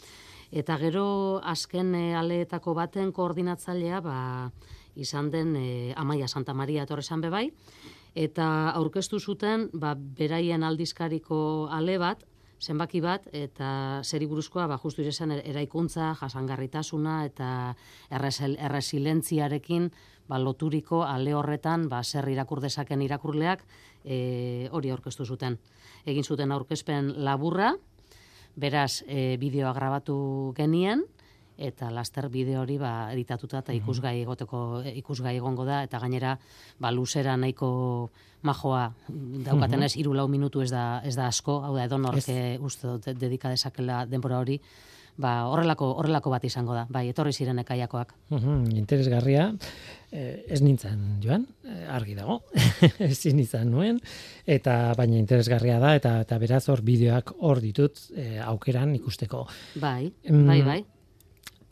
eta gero azken e, aleetako baten koordinatzailea, ba, izan den e, Amaia Santa Maria etorri zan be bai, eta aurkeztu zuten ba, beraien aldizkariko ale bat, zenbaki bat, eta zeri buruzkoa, ba, justu izan eraikuntza, jasangarritasuna, eta erresel- erresilentziarekin ba, loturiko ale horretan, ba, zer irakur dezaken irakurleak, e, hori aurkeztu zuten. Egin zuten aurkezpen laburra, beraz, e, bideoa grabatu genien, eta laster bideo hori ba editatuta eta ikusgai egoteko ikusgai egongo da. Eta gainera ba luzera nahiko majoa daukatenez 3 4 minutu ez da ez da asko. Hau da edonork eh, uste dut de- dedika dezakela denbora hori. Ba horrelako horrelako bat izango da. Bai etorri ziren ekaiakoak. Mhm, interesgarria. Eh, ez nintzen, joan, eh, argi dago. Ezin izan nuen. Eta baina interesgarria da, eta, eta beraz hor bideoak hor ditut eh, aukeran ikusteko. bai Mm, bai bai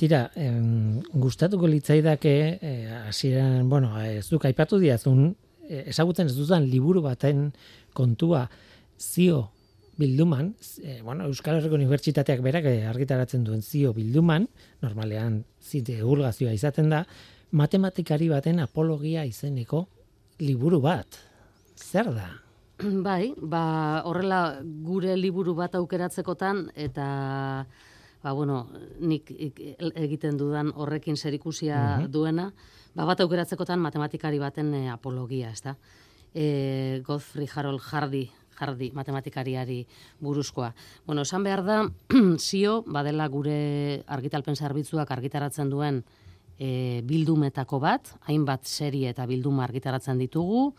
Tira, em, gustatuko litzaidake, eh, hasieran, bueno, ez duk aipatu diazun, eh, ezagutzen ez dudan liburu baten kontua zio bilduman, eh, bueno, Euskal Herriko Unibertsitateak berak argitaratzen duen zio bilduman, normalean zite divulgazioa izaten da, matematikari baten apologia izeneko liburu bat. Zer da? Bai, ba, horrela gure liburu bat aukeratzekotan eta ba, bueno, nik ik- egiten dudan horrekin zerikusia duena, ba, bat aukeratzekotan matematikari baten e, apologia, ez da? E, Godfrey Harold Hardy, Hardy matematikariari buruzkoa. Bueno, esan behar da, zio, badela gure argitalpen zerbitzuak argitaratzen duen e, bildumetako bat, hainbat serie eta bilduma argitaratzen ditugu,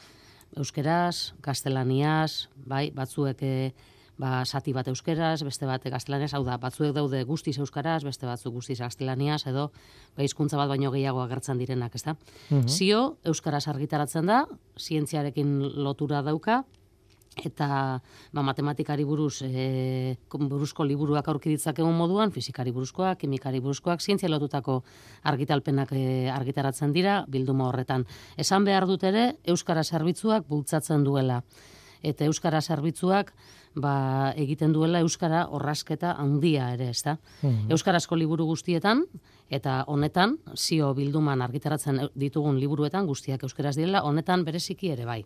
euskeraz, gaztelaniaz, bai, batzuek e, ba, sati bat euskeraz, beste bat gaztelaniaz, hau da, batzuek daude guztiz euskaraz, beste batzuk guztiz gaztelaniaz, edo ba, hizkuntza bat baino gehiago agertzen direnak, ezta? Zio, euskaraz argitaratzen da, zientziarekin lotura dauka, eta ba, matematikari buruz e, buruzko liburuak aurki ditzakegun moduan, fizikari buruzkoak, kimikari buruzkoak, zientzia lotutako argitalpenak e, argitaratzen dira, bilduma horretan. Esan behar dut ere, Euskara zerbitzuak bultzatzen duela. Eta Euskara zerbitzuak ba, egiten duela Euskara horrasketa handia ere, ez da? Euskarazko liburu guztietan, eta honetan, zio bilduman argitaratzen ditugun liburuetan, guztiak Euskaraz direla, honetan bereziki ere bai.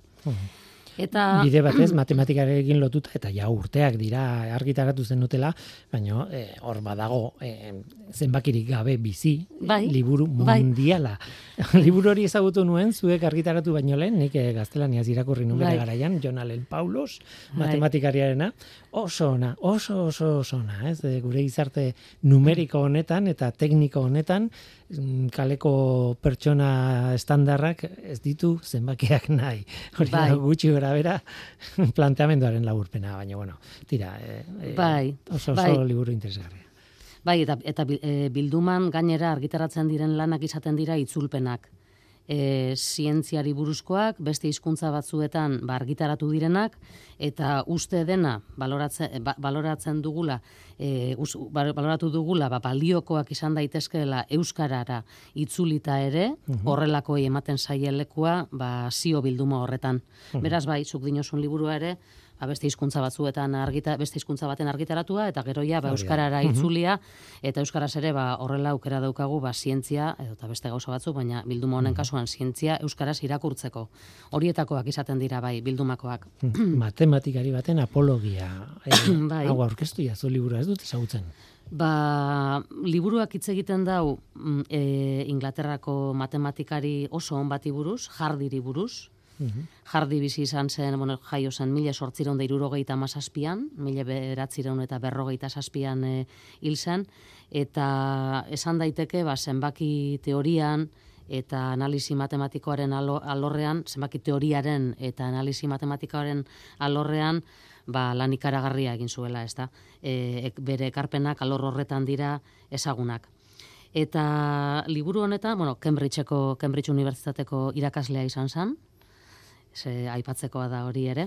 Eta Bide batez, matematikarekin lotuta, eta ja urteak dira argitaratu zen dutela, baina eh, hor badago eh, zenbakirik gabe bizi Bai, liburu bai. mundiala. liburu hori ezagutu nuen, zuek argitaratu baino lehen, nik eh, gaztelaniaz irakurri nuen Bai. garaian, Jon Allen Paulos, Bai. matematikariarena, oso ona, oso oso oso ona, ez? Gure gizarte numeriko honetan eta tekniko honetan, mm, kaleko pertsona estandarrak ez ditu zenbakiak nahi. Hori Bai. gutxi gora bera planteamenduaren laburpena, baina bueno, tira, eh, eh, Bai, oso oso bai. liburu interesgarria. Bai, eta, eta bil- e, bilduman gainera argitaratzen diren lanak izaten dira itzulpenak. E, zientziari buruzkoak, beste hizkuntza batzuetan ba, argitaratu direnak, eta uste dena baloratzen, ba, baloratzen dugula, e, us, ba- baloratu dugula, ba, baliokoak izan daitezkeela euskarara itzulita ere, horrelakoi ematen zaielekua ba, zio bilduma horretan. Beraz, bai, zuk dinosun liburua ere, ba, beste hizkuntza batzuetan argita, beste hizkuntza baten argitaratua eta gero ja ba, euskarara itzulia eta euskaraz ere ba horrela aukera daukagu ba zientzia edo eta beste gauza batzu baina bilduma honen kasuan zientzia euskaraz irakurtzeko. Horietakoak izaten dira bai bildumakoak. Matematikari baten apologia. Eh, Bai. Hau aurkeztu jazu liburua, ez dut ezagutzen. Ba, liburuak hitz egiten dau e, Inglaterrako matematikari oso on bati buruz, Hardiri buruz. Jardi bizi izan zen, bueno, jaio zen mila sortziron da irurogeita amazazpian, mila beratziron eta berrogeita zazpian e, hil zen, eta esan daiteke, ba, zenbaki teorian, eta analisi matematikoaren alo, alorrean, zenbaki teoriaren eta analisi matematikoaren alorrean, ba, lan ikaragarria egin zuela, ez da. E, bere ekarpenak alor horretan dira ezagunak. Eta liburu honetan, bueno, Cambridgeko, Cambridge Unibertsitateko irakaslea izan zen, ze aipatzekoa da hori ere.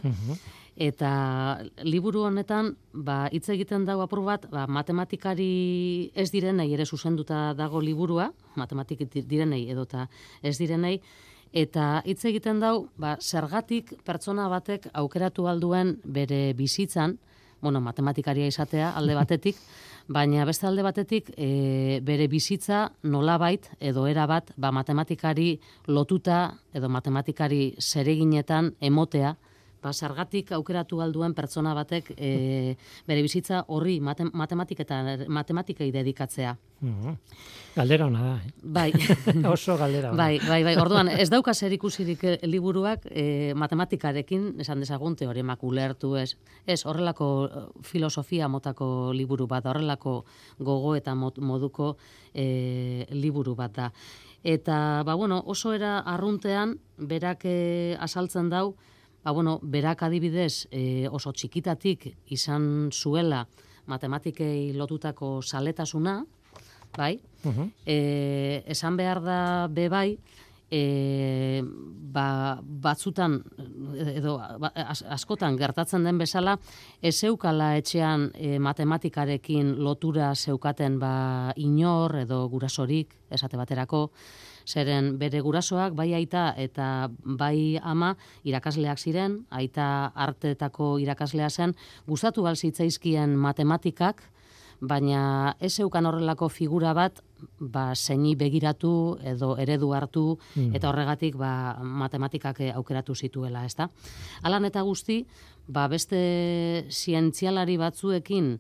Eta liburu honetan, ba, hitz egiten dago apur bat, ba, matematikari ez direnei ere zuzenduta dago liburua, matematik direnei edota ez direnei, eta hitz egiten dau, ba, zergatik pertsona batek aukeratu alduen bere bizitzan, bueno, matematikaria izatea alde batetik, baina beste alde batetik e, bere bizitza nolabait edo erabat ba, matematikari lotuta edo matematikari zereginetan emotea, ba, zergatik aukeratu alduen pertsona batek e, bere bizitza horri mate, matematik eta matematikei dedikatzea. Mhm. Galdera ona da, eh? Bai. Oso galdera ona. Bai, bai, bai. Orduan, ez dauka zer ikusirik eh, liburuak eh, matematikarekin, esan dezagun teoremak ulertu, ez. Ez, horrelako eh, filosofia motako liburu bat, horrelako gogo eta moduko eh, liburu bat da. Eta, ba, bueno, oso era arruntean, berak eh, asaltzen dau, ba, bueno, berak adibidez eh, oso txikitatik izan zuela matematikei lotutako saletasuna, bai, e, esan behar da be bai, e, ba, batzutan, edo ba, as- askotan gertatzen den bezala, ez zeukala etxean e, matematikarekin lotura zeukaten ba, inor edo gurasorik, esate baterako, zeren bere gurasoak bai aita eta bai ama irakasleak ziren, aita arteetako irakaslea zen, gustatu galzitzaizkien matematikak, baina ez zeukan horrelako figura bat, ba, zeini begiratu edo eredu hartu, eta horregatik ba, matematikak eh, aukeratu zituela, ezta? Alan eta guzti, ba, beste zientzialari batzuekin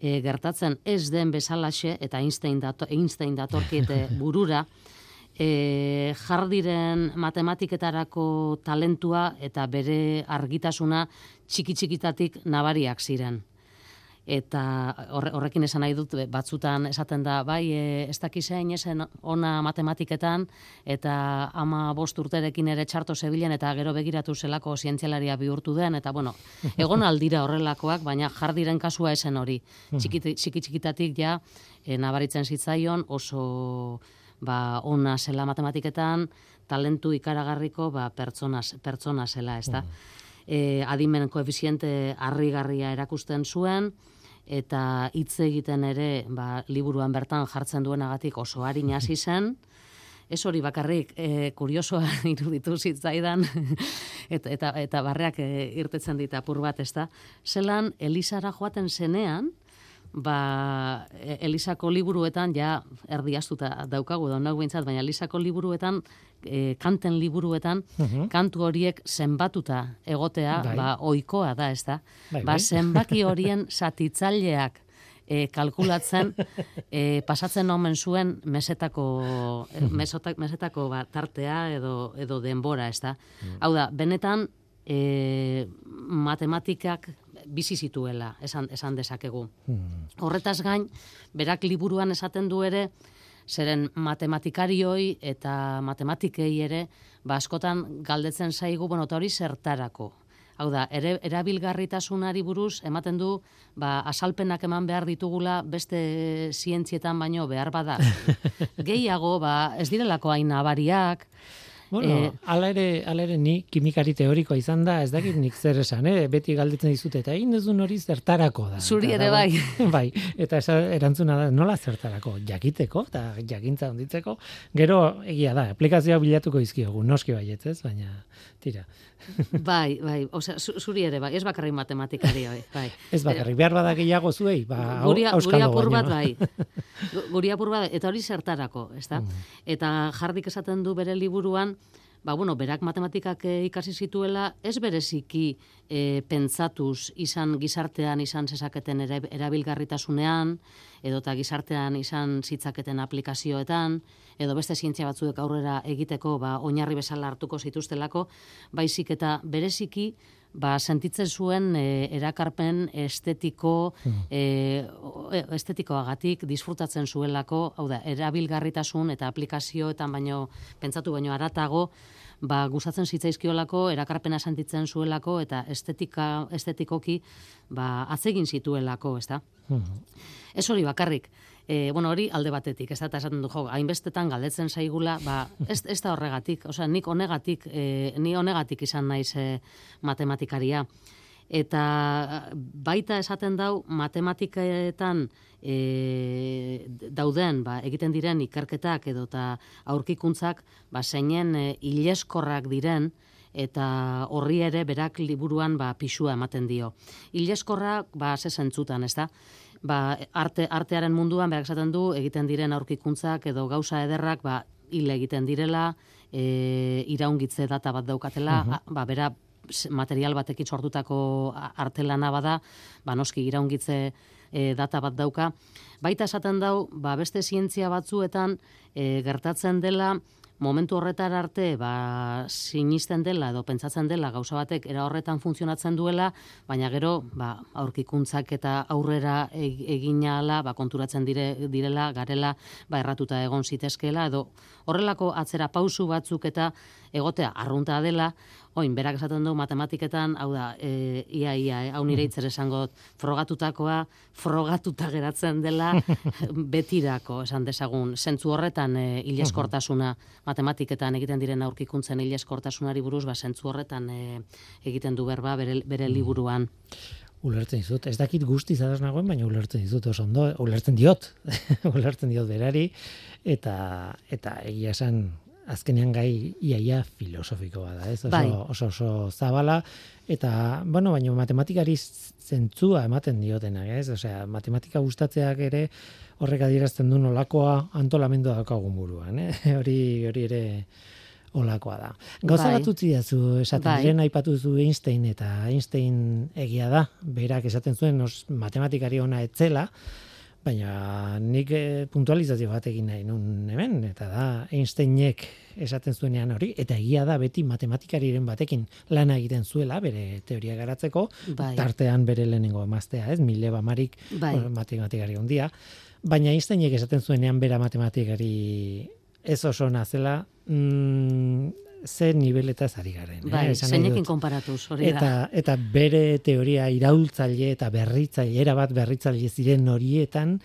e, gertatzen ez den bezalaxe, eta Einstein, dato, Einstein datorkit eh, burura, e, jardiren matematiketarako talentua eta bere argitasuna txiki-txikitatik nabariak ziren. Eta horre, horrekin esan nahi dut batzutan esaten da bai e, ez dakizein esen ona matematiketan eta ama bost urterekin ere txarto zebilen eta gero begiratu zelako zientzialaria bihurtu den eta bueno, egon aldira horrelakoak baina jardiren kasua esen hori. Txiki txiki txikitatik ja e, nabaritzen zitzaion oso ba, ona zela matematiketan talentu ikaragarriko ba, pertsona, pertsona zela, ez da? e, adimen koefiziente harrigarria erakusten zuen, eta hitz egiten ere ba, liburuan bertan jartzen duenagatik oso harin hasi zen, ez hori bakarrik e, kuriosoa iruditu zitzaidan eta, eta, eta barreak e, irtetzen dit apur bat, ez da? Zelan, Elisara joaten zenean, ba, e, Elisako liburuetan, ja, erdiaztuta daukagu, da behintzat, baina Elisako liburuetan, e, kanten liburuetan, Mhm. kantu horiek zenbatuta egotea, Bai. ba, oikoa da, ez da? Bai, ba, bai. zenbaki horien satitzaileak e, kalkulatzen, e, pasatzen omen zuen mesetako, e, mesotak, mesetako ba, tartea edo, edo denbora, ez da? Hau da, benetan, e, matematikak bizi zituela, esan, esan dezakegu. Horretaz gain, berak liburuan esaten du ere, zeren matematikarioi eta matematikei ere, ba askotan galdetzen zaigu, bueno, eta hori zertarako. Hau da, ere, erabilgarritasunari buruz, ematen du, ba, asalpenak eman behar ditugula beste zientzietan baino behar bada. Gehiago, ba, ez direlako hain nabariak, Bueno, Eh, ala ere, ala ere ni kimikari teorikoa izan da, ez dakit nik zer esan, eh? beti galdetzen dizute, eta egin duzun hori zertarako da. Zuri ere bai. bai, eta esa erantzuna da, nola zertarako, jakiteko, eta jakintza onditzeko, gero egia da, aplikazioa bilatuko izkiogu, noski baietz ez, baina, tira, bai, bai, osea, zu- zuri ere bai, ez bakarrik matematikari, bai. bai. ez bakarrik, behar bada gehiago zuei, ba, hau- Guri, guri auskalo apur bat bai. Gu- Guri apur bat, eta hori zertarako, ez da? Eta jardik esaten du bere liburuan, ba, bueno, berak matematikak eh, ikasi zituela, ez bereziki e, pentsatuz izan gizartean izan zezaketen erabilgarritasunean, edo eta gizartean izan zitzaketen aplikazioetan, edo beste zientzia batzuek aurrera egiteko ba, oinarri bezala hartuko zituztelako, baizik eta bereziki ba, sentitzen zuen e, erakarpen estetiko, o- e, estetikoagatik disfrutatzen zuelako, hau da, erabilgarritasun eta aplikazioetan baino, pentsatu baino aratago, ba, gustatzen zitzaizkiolako, erakarpena sentitzen zuelako, eta estetika, estetikoki, ba, atzegin zituelako, ez da? Ez hori bakarrik. E, bueno, hori alde batetik, ez da, eta esaten du, jo, hainbestetan galdetzen zaigula, ba, ez, ez da horregatik, osea, nik honegatik, e, ni honegatik izan naiz e, matematikaria. Eta baita esaten dau, matematiketan e, dauden, ba, egiten diren ikerketak edo eta aurkikuntzak, ba, zeinen e, ileskorrak diren, eta horri ere berak liburuan ba, pisua ematen dio. Ileskorrak, ba, ze zentzutan, ez da? Ba, arte, artearen munduan, berak esaten du, egiten diren aurkikuntzak edo gauza ederrak, ba, hil egiten direla, e, iraungitze data bat daukatela, a- ba, bera material batekin sortutako artelana bada, ba, noski iraungitze e, data bat dauka. Baita esaten dau, ba, beste zientzia batzuetan e, gertatzen dela, momentu horretara arte ba, sinisten dela edo pentsatzen dela gauza batek era horretan funtzionatzen duela, baina gero ba, aurkikuntzak eta aurrera e- egina ala, ba, konturatzen dire, direla, garela, ba, erratuta egon zitezkeela, edo horrelako atzera pausu batzuk eta egotea arrunta dela, oin, berak esaten du matematiketan, hau da, e, ia, ia, eh, hau nire hitzer esango, frogatutakoa, frogatuta geratzen dela betirako, esan dezagun, zentzu horretan e, hileskortasuna, matematiketan egiten diren aurkikuntzen hileskortasunari buruz, ba, zentzu horretan e, egiten du berba bere, bere liburuan. Ulertzen dizut, ez dakit guztiz adas nagoen, baina ulertzen dizut oso ondo, ulertzen diot, ulertzen diot berari, eta, eta egia esan, azkenean gai iaia filosofikoa da, ez? Oso, Bai. oso, oso zabala, eta, bueno, baina matematikari zentzua ematen diotenak, ez? Osea, matematika gustatzeak ere horrek adierazten du nolakoa antolamendua daukagun buruan, eh? hori, hori ere olakoa da. Gauza Bai. bat utzi dazu, esaten Bai. diren aipatu zu Einstein, eta Einstein egia da, berak esaten zuen os, matematikari ona etzela, baina nik eh, puntualizazio bat egin nahi nun hemen, eta da Einsteinek esaten zuenean hori, eta egia da beti matematikariren batekin lana egiten zuela, bere teoria garatzeko, Bai. tartean bere lehenengo emaztea, ez, mile bamarik Bai. matematikari ondia, baina Einsteinek esaten zuenean bera matematikari ez oso nazela, mm, ze nibeletaz ari garen. Bai, eh? Esan nahi zeinekin konparatuz, hori Eta, da. eta bere teoria iraultzaile eta berritzaile, erabat berritzaile ziren horietan,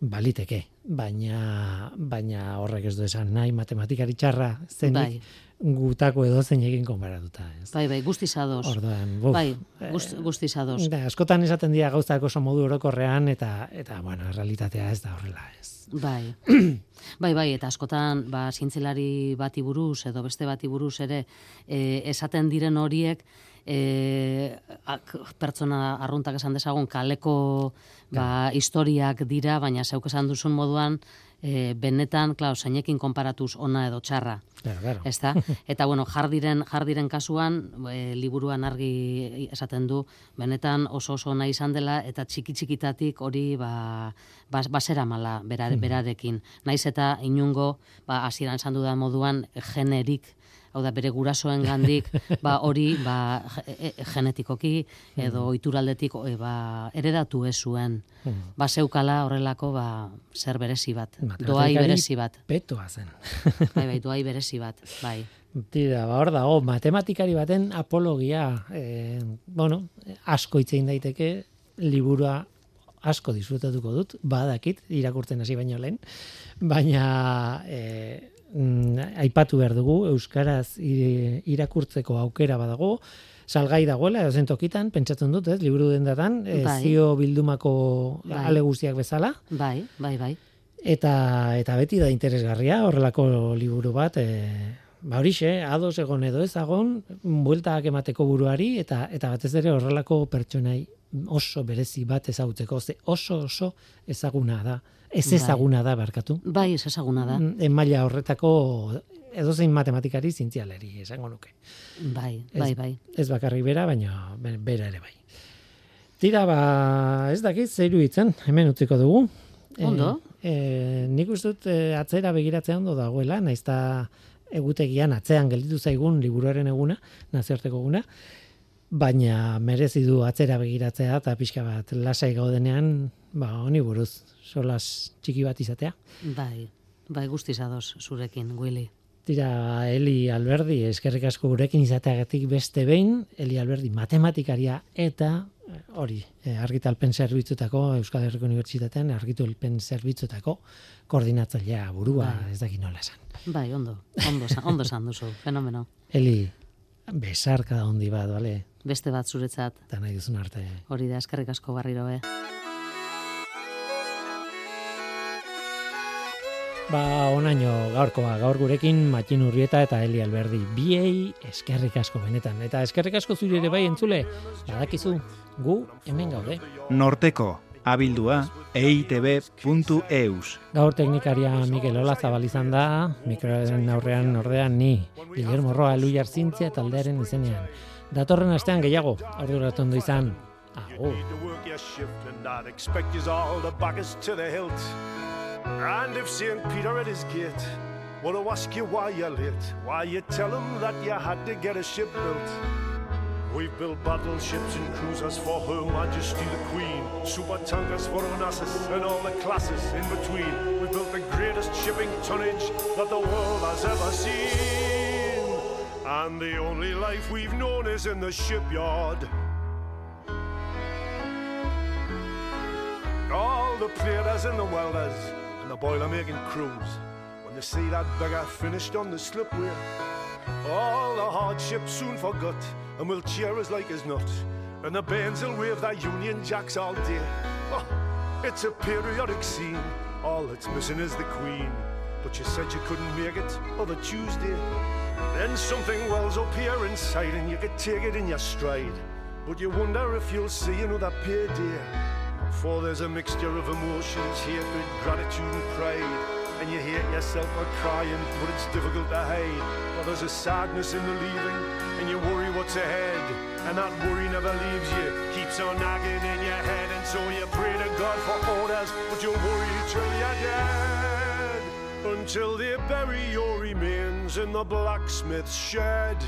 baliteke. baina baina horrek ez du esan nahi matematikari txarra zenik Bai. gutako edo zeinekin konparatuta, ez? Bai, bai, guztiz ados. Orduan, buf, Bai, gust, guztiz ados. Da, askotan esaten dira gauzak oso modu orokorrean eta eta bueno, realitatea ez da horrela, ez. Bai. bai, bai, eta askotan, ba, zientzelari bati buruz edo beste bati buruz ere, e, esaten diren horiek, e, ak, pertsona arruntak esan dezagun kaleko ba, historiak dira, baina zeuk esan duzun moduan, e, benetan, klar, zeinekin konparatuz ona edo txarra. Claro, claro. Ezta? Eta bueno, jardiren jardiren kasuan, e, liburuan argi esaten du, benetan oso oso ona izan dela eta txiki txikitatik hori ba bas, basera mala berar, berarekin. Naiz eta inungo, ba hasieran esan dudan moduan generik hau da bere gurasoen gandik, ba hori ba ge- e- genetikoki edo ohituraldetik e, ba eredatu ez zuen. Ba zeukala horrelako ba zer berezi bat, doai berezi bat. Petoa zen. Bai, bai, doai berezi bat, bai. Tira, ba, hor dago, matematikari baten apologia, e, bueno, asko hitzein daiteke, liburua asko disfrutatuko dut, badakit, irakurtzen hasi baino lehen, baina e, mm, aipatu behar dugu, Euskaraz irakurtzeko aukera badago, salgai dagoela, edozen tokitan, pentsatzen dut, ez, liburu dendatan, e, Bai. zio bildumako Bai. ale guztiak bezala, Bai, bai, bai. Eta, eta beti da interesgarria, horrelako liburu bat, e, ba horixe, ados egon edo ez agon, bueltak emateko buruari, eta, eta batez ere horrelako pertsonai oso berezi bat ezagutzeko, ze oso oso ezaguna da, ez Bai. ezaguna da barkatu. Bai, ez ezaguna da. En maila horretako edozein matematikari zientzialeri esango nuke. Bai, bai, bai. Ez bakarrik bera, baina be- bera ere bai. Tira, ba, ez dakit, zeiru hitzen, hemen utziko dugu. Ondo. E, e, nik uste dut e, atzera begiratzea ondo dagoela, naizta egutegian atzean gelditu zaigun liburuaren eguna, nazioarteko eguna, baina merezi du atzera begiratzea eta pixka bat lasai gaudenean, ba, honi buruz, solas txiki bat izatea. Bai, bai guztiz ados zurekin, Willy. Tira, Eli Alberdi, eskerrik asko gurekin izateagatik beste behin, Eli Alberdi matematikaria eta eh, hori, eh, argitalpen zerbitzutako, Euskal Herriko Unibertsitatean argitalpen zerbitzutako koordinatzailea burua, Bai. ez dakit nola esan. Bai, ondo, ondo, ondo esan duzu, fenomeno. Eli, besarka da hondi bat, bale? Beste bat zuretzat, Eta nahi duzun arte. hori da, eskerrik asko barriro, eh? Ba, onaino gaurkoa, gaur gurekin Matxin Urrieta eta Eli Alberdi. Biei eskerrik asko benetan. Eta eskerrik asko zuri ere bai entzule. Badakizu, gu hemen gaude. Norteko, abildua, eitb.eus. Gaur teknikaria Mikel Ola zabal izan da, mikroaren aurrean ordean ni, Guillermo Roa Eluiar Zintzia taldearen izenean. Datorren astean gehiago, orduratu ondo izan. Agur. And if St. Peter at his gate want to ask you why you're late, why you tell him that you had to get a ship built. We've built battleships and cruisers for Her Majesty the Queen, super tankers for Onassis and all the classes in between. We've built the greatest shipping tonnage that the world has ever seen. And the only life we've known is in the shipyard. All the platers and the welders the boiler making crews. When they see that beggar finished on the slipway, all the hardships soon forgot and will cheer us like as not. And the bands will wave their Union Jacks all day. Oh, it's a periodic scene. All that's missing is the Queen. But you said you couldn't make it other Tuesday. Then something wells up here inside and you could take it in your stride. But you wonder if you'll see another payday. For there's a mixture of emotions, hatred, gratitude and pride. And you hate yourself for crying, but it's difficult to hide. For there's a sadness in the leaving, and you worry what's ahead. And that worry never leaves you, keeps on nagging in your head. And so you pray to God for orders, but you worry till you're dead. Until they bury your remains in the blacksmith's shed.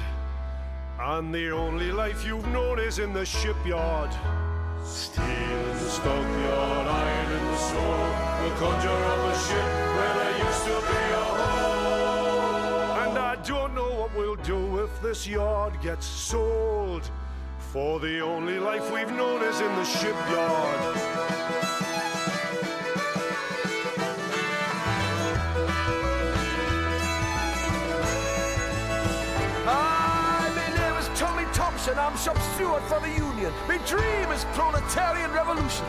And the only life you've known is in the shipyard. Steel in the stockyard, iron in the sword. We'll conjure up a ship where there used to be a hole. And I don't know what we'll do if this yard gets sold. For the only life we've known is in the shipyard. Thompson, I'm shop steward for the Union. My dream is proletarian revolution.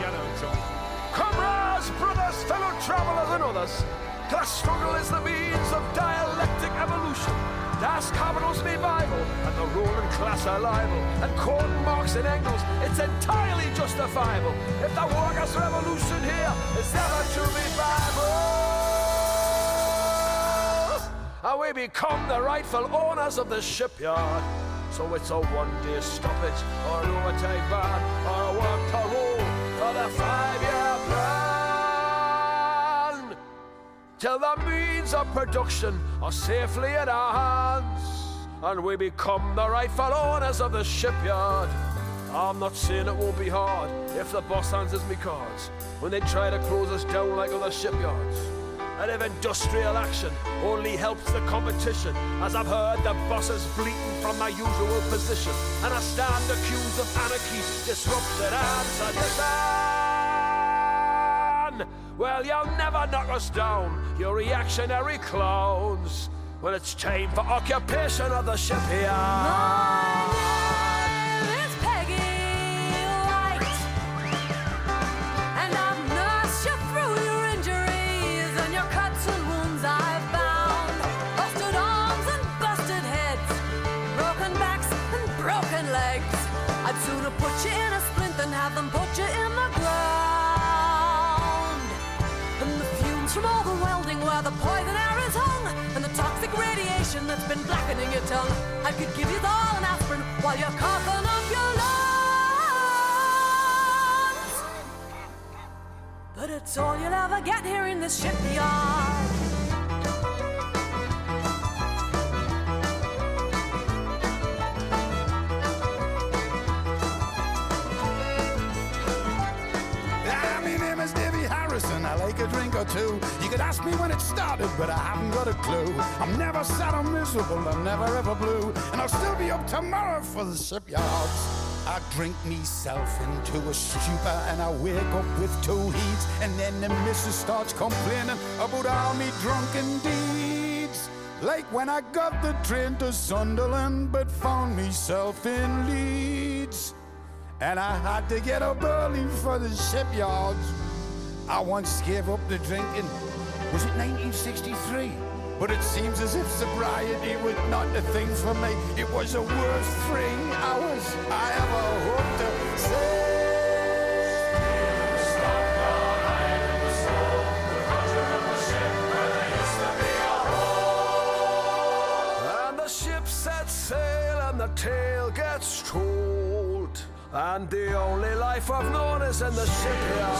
Comrades, brothers, fellow travelers and others, class struggle is the means of dialectic evolution. Das Kapital's me Bible, and the ruling class are liable. And quoting Marx and Engels, it's entirely justifiable. If the workers' revolution here is ever to be viable, and we become the rightful owners of the shipyard. So it's a one-day stoppage, or an overtime ban, or a work to roll for the five-year plan. Till the means of production are safely in our hands, and we become the rightful owners of the shipyard. I'm not saying it won't be hard if the boss answers me cards when they try to close us down like other shipyards. And if industrial action only helps the competition, as I've heard the bosses bleating from my usual position, and I stand accused of anarchy, disruption, and sedition. Well, you'll never knock us down, you reactionary clowns, when it's time for occupation of the shipyard. you in a splint and have them put you in the ground. And the fumes from all the welding where the poison air is hung, and the toxic radiation that's been blackening your tongue. I could give you all an aspirin while you're coughing up your lungs. But it's all you'll ever get here in this shipyard. Drink or two. You could ask me when it started, but I haven't got a clue. I'm never sad or miserable, I'm never ever blue. And I'll still be up tomorrow for the shipyards. I drink myself into a stupor and I wake up with two heats. And then the missus starts complaining about all me drunken deeds. Like when I got the train to Sunderland, but found myself in Leeds. And I had to get up early for the shipyards. I once gave up the drinking. Was it 1963? But it seems as if sobriety was not the thing for me. It was the worst three hours I ever hoped to say. And the ship sets sail and the tale gets told. And the only life I've known is in the shipyard.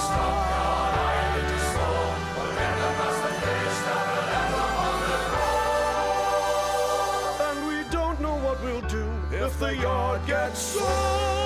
The on the. And we don't know what we'll do if the yard gets sold.